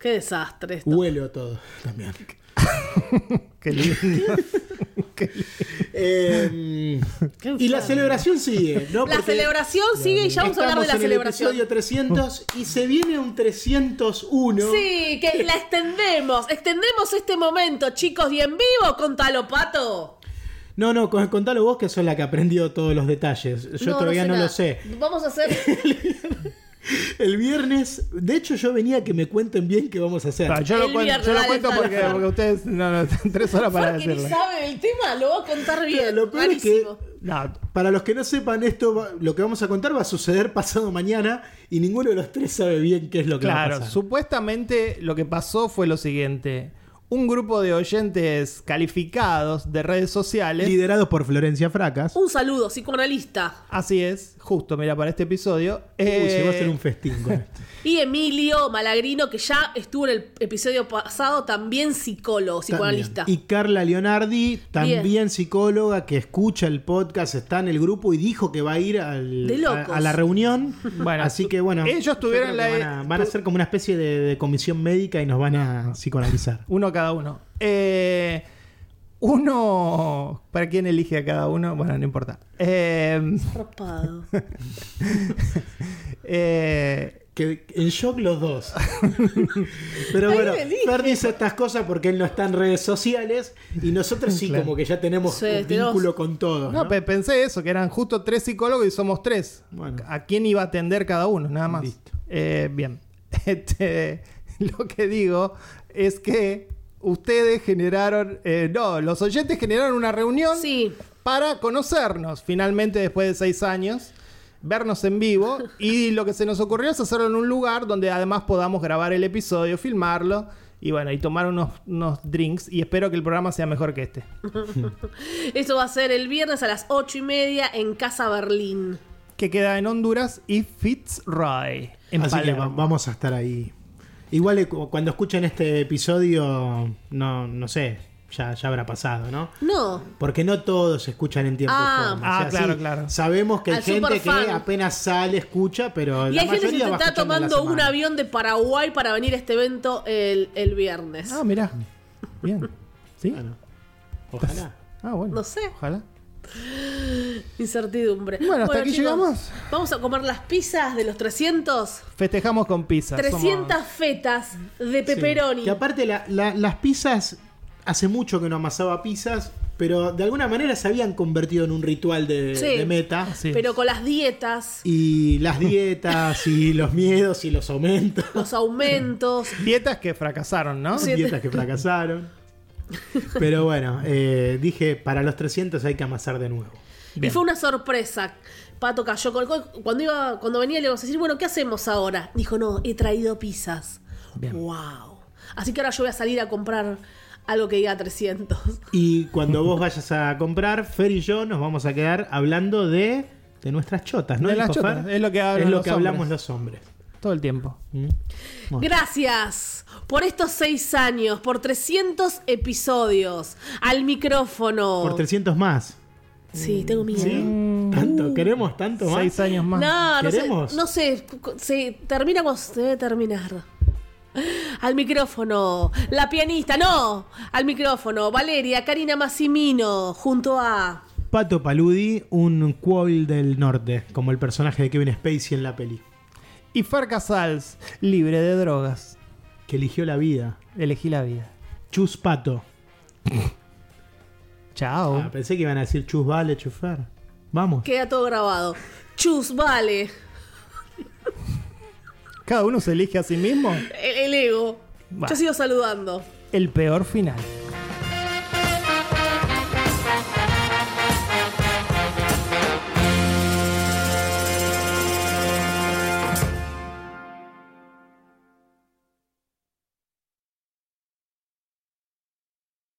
Qué desastre esto. Huelo todo también. Qué lindo. Qué lindo. Eh, Qué y la celebración sigue, ¿no? La Porque celebración sigue y ya vamos a hablar de la estamos en el celebración. episodio 300 y se viene un 301. Sí, que la extendemos. Extendemos este momento, chicos, y en vivo, contalo, pato. No, no, con- contalo vos que sos la que aprendió todos los detalles. Yo No, todavía sé no, lo sé. Vamos a hacer. El viernes, de hecho yo venía a que me cuenten bien qué vamos a hacer. Yo lo, El cuen- viernes, yo lo dale, cuento porque, ustedes no, no, están tres horas para Porque ni decirlo. sabe del tema, lo va a contar bien. Lo peor es que. No, para los que no sepan esto, lo que vamos a contar va a suceder pasado mañana y ninguno de los tres sabe bien qué es lo que va a claro, pasar. supuestamente lo que pasó fue lo siguiente. Un grupo de oyentes calificados de redes sociales. Liderados por Florencia Fracas. Un saludo, psicoanalista. Así es, justo, mira, para este episodio. Uy, se va a eh, hacer un festín con esto. Y Emilio Malagrino, que ya estuvo en el episodio pasado, también psicólogo, psicoanalista. También. Y Carla Leonardi, también Bien. psicóloga, que escucha el podcast, está en el grupo y dijo que va a ir al- De a, locos. a la reunión. Bueno, Así que bueno, ellos tuvieron la- van, a, van a ser como una especie de, de comisión médica y nos van a psicoanalizar. Uno cada uno. Eh, uno. ¿Para quién elige a cada uno? Bueno, no importa. Eh, eh, Que en shock los dos. Pero bueno. Fer dice estas cosas porque él no está en redes sociales y nosotros sí Claro. como que ya tenemos Sí, un tenemos- vínculo con todos. no, ¿no? pe- pensé eso, que eran justo tres psicólogos y somos tres. Bueno. ¿A quién iba a atender cada uno? Nada más. Listo. Eh, bien. Este, lo que digo es que ustedes generaron. eh, no, los oyentes generaron una reunión Sí. para conocernos finalmente después de seis años. Vernos en vivo y lo que se nos ocurrió es hacerlo en un lugar donde además podamos grabar el episodio, filmarlo y bueno, y tomar unos, unos drinks y espero que el programa sea mejor que este. Eso va a ser el viernes a las ocho y media en Casa Berlín. Que queda en Honduras y Fitzroy. En Así que vamos a estar ahí. Igual eh, cu- cuando escuchen este episodio, no, no sé, ya, ya habrá pasado, ¿no? No. Porque no todos escuchan en tiempo Ah. y forma. Ah, claro, claro. Sabemos que hay Al gente que apenas sale, escucha, pero Y la hay gente que está tomando un avión de Paraguay para venir a este evento el, el viernes. Ah, mirá. Bien. ¿Sí? Bueno, ojalá. Ah, bueno. No sé. Ojalá. Incertidumbre. Bueno, hasta aquí llegamos. Vamos a comer las pizzas de los 300. Festejamos con pizza. 300 fetas de pepperoni. Sí. Que aparte la- la- las pizzas, hace mucho que no amasaba pizzas, pero de alguna manera se habían convertido en un ritual de, Sí. de meta. Sí. Pero con las dietas, Y las dietas y los miedos y los aumentos. los aumentos. Dietas que fracasaron, ¿no? Sí. dietas que fracasaron. Pero bueno, eh, dije, para los 300 hay que amasar de nuevo. Y fue una sorpresa. Pato cayó con- con- cuando iba, cuando venía le íbamos a decir, bueno, ¿qué hacemos ahora? Dijo, no, he traído pizzas. Bien. Wow. Así que ahora yo voy a salir a comprar algo que diga 300. Y cuando vos vayas a comprar, Fer y yo nos vamos a quedar hablando de, de nuestras chotas, ¿no? De las chotas, Fer? es lo que hablan Es lo los que hablamos los hombres. Todo el tiempo. ¿Mm? Bueno. Gracias por estos seis años, por 300 episodios, al micrófono. Por 300 más. Sí, tengo miedo. ¿Sí? ¿Tanto? ¿Queremos tanto más? Seis años más. No, no sé, ¿Queremos? no sé, se termina cuando se debe terminar. Al micrófono, la pianista, no, al micrófono, Valeria, Karina Massimino, junto a... Pato Paludi, un Quoll del norte, como el personaje de Kevin Spacey en la peli, Y Fer Casals, libre de drogas. que eligió la vida. Elegí la vida. Chus Pato. Chao. Ah, pensé que iban a decir Chus Vale, Chufer. Vamos. Queda todo grabado. Chus, vale, Cada uno se elige a sí mismo. el, el ego. Yo sigo saludando. El peor final.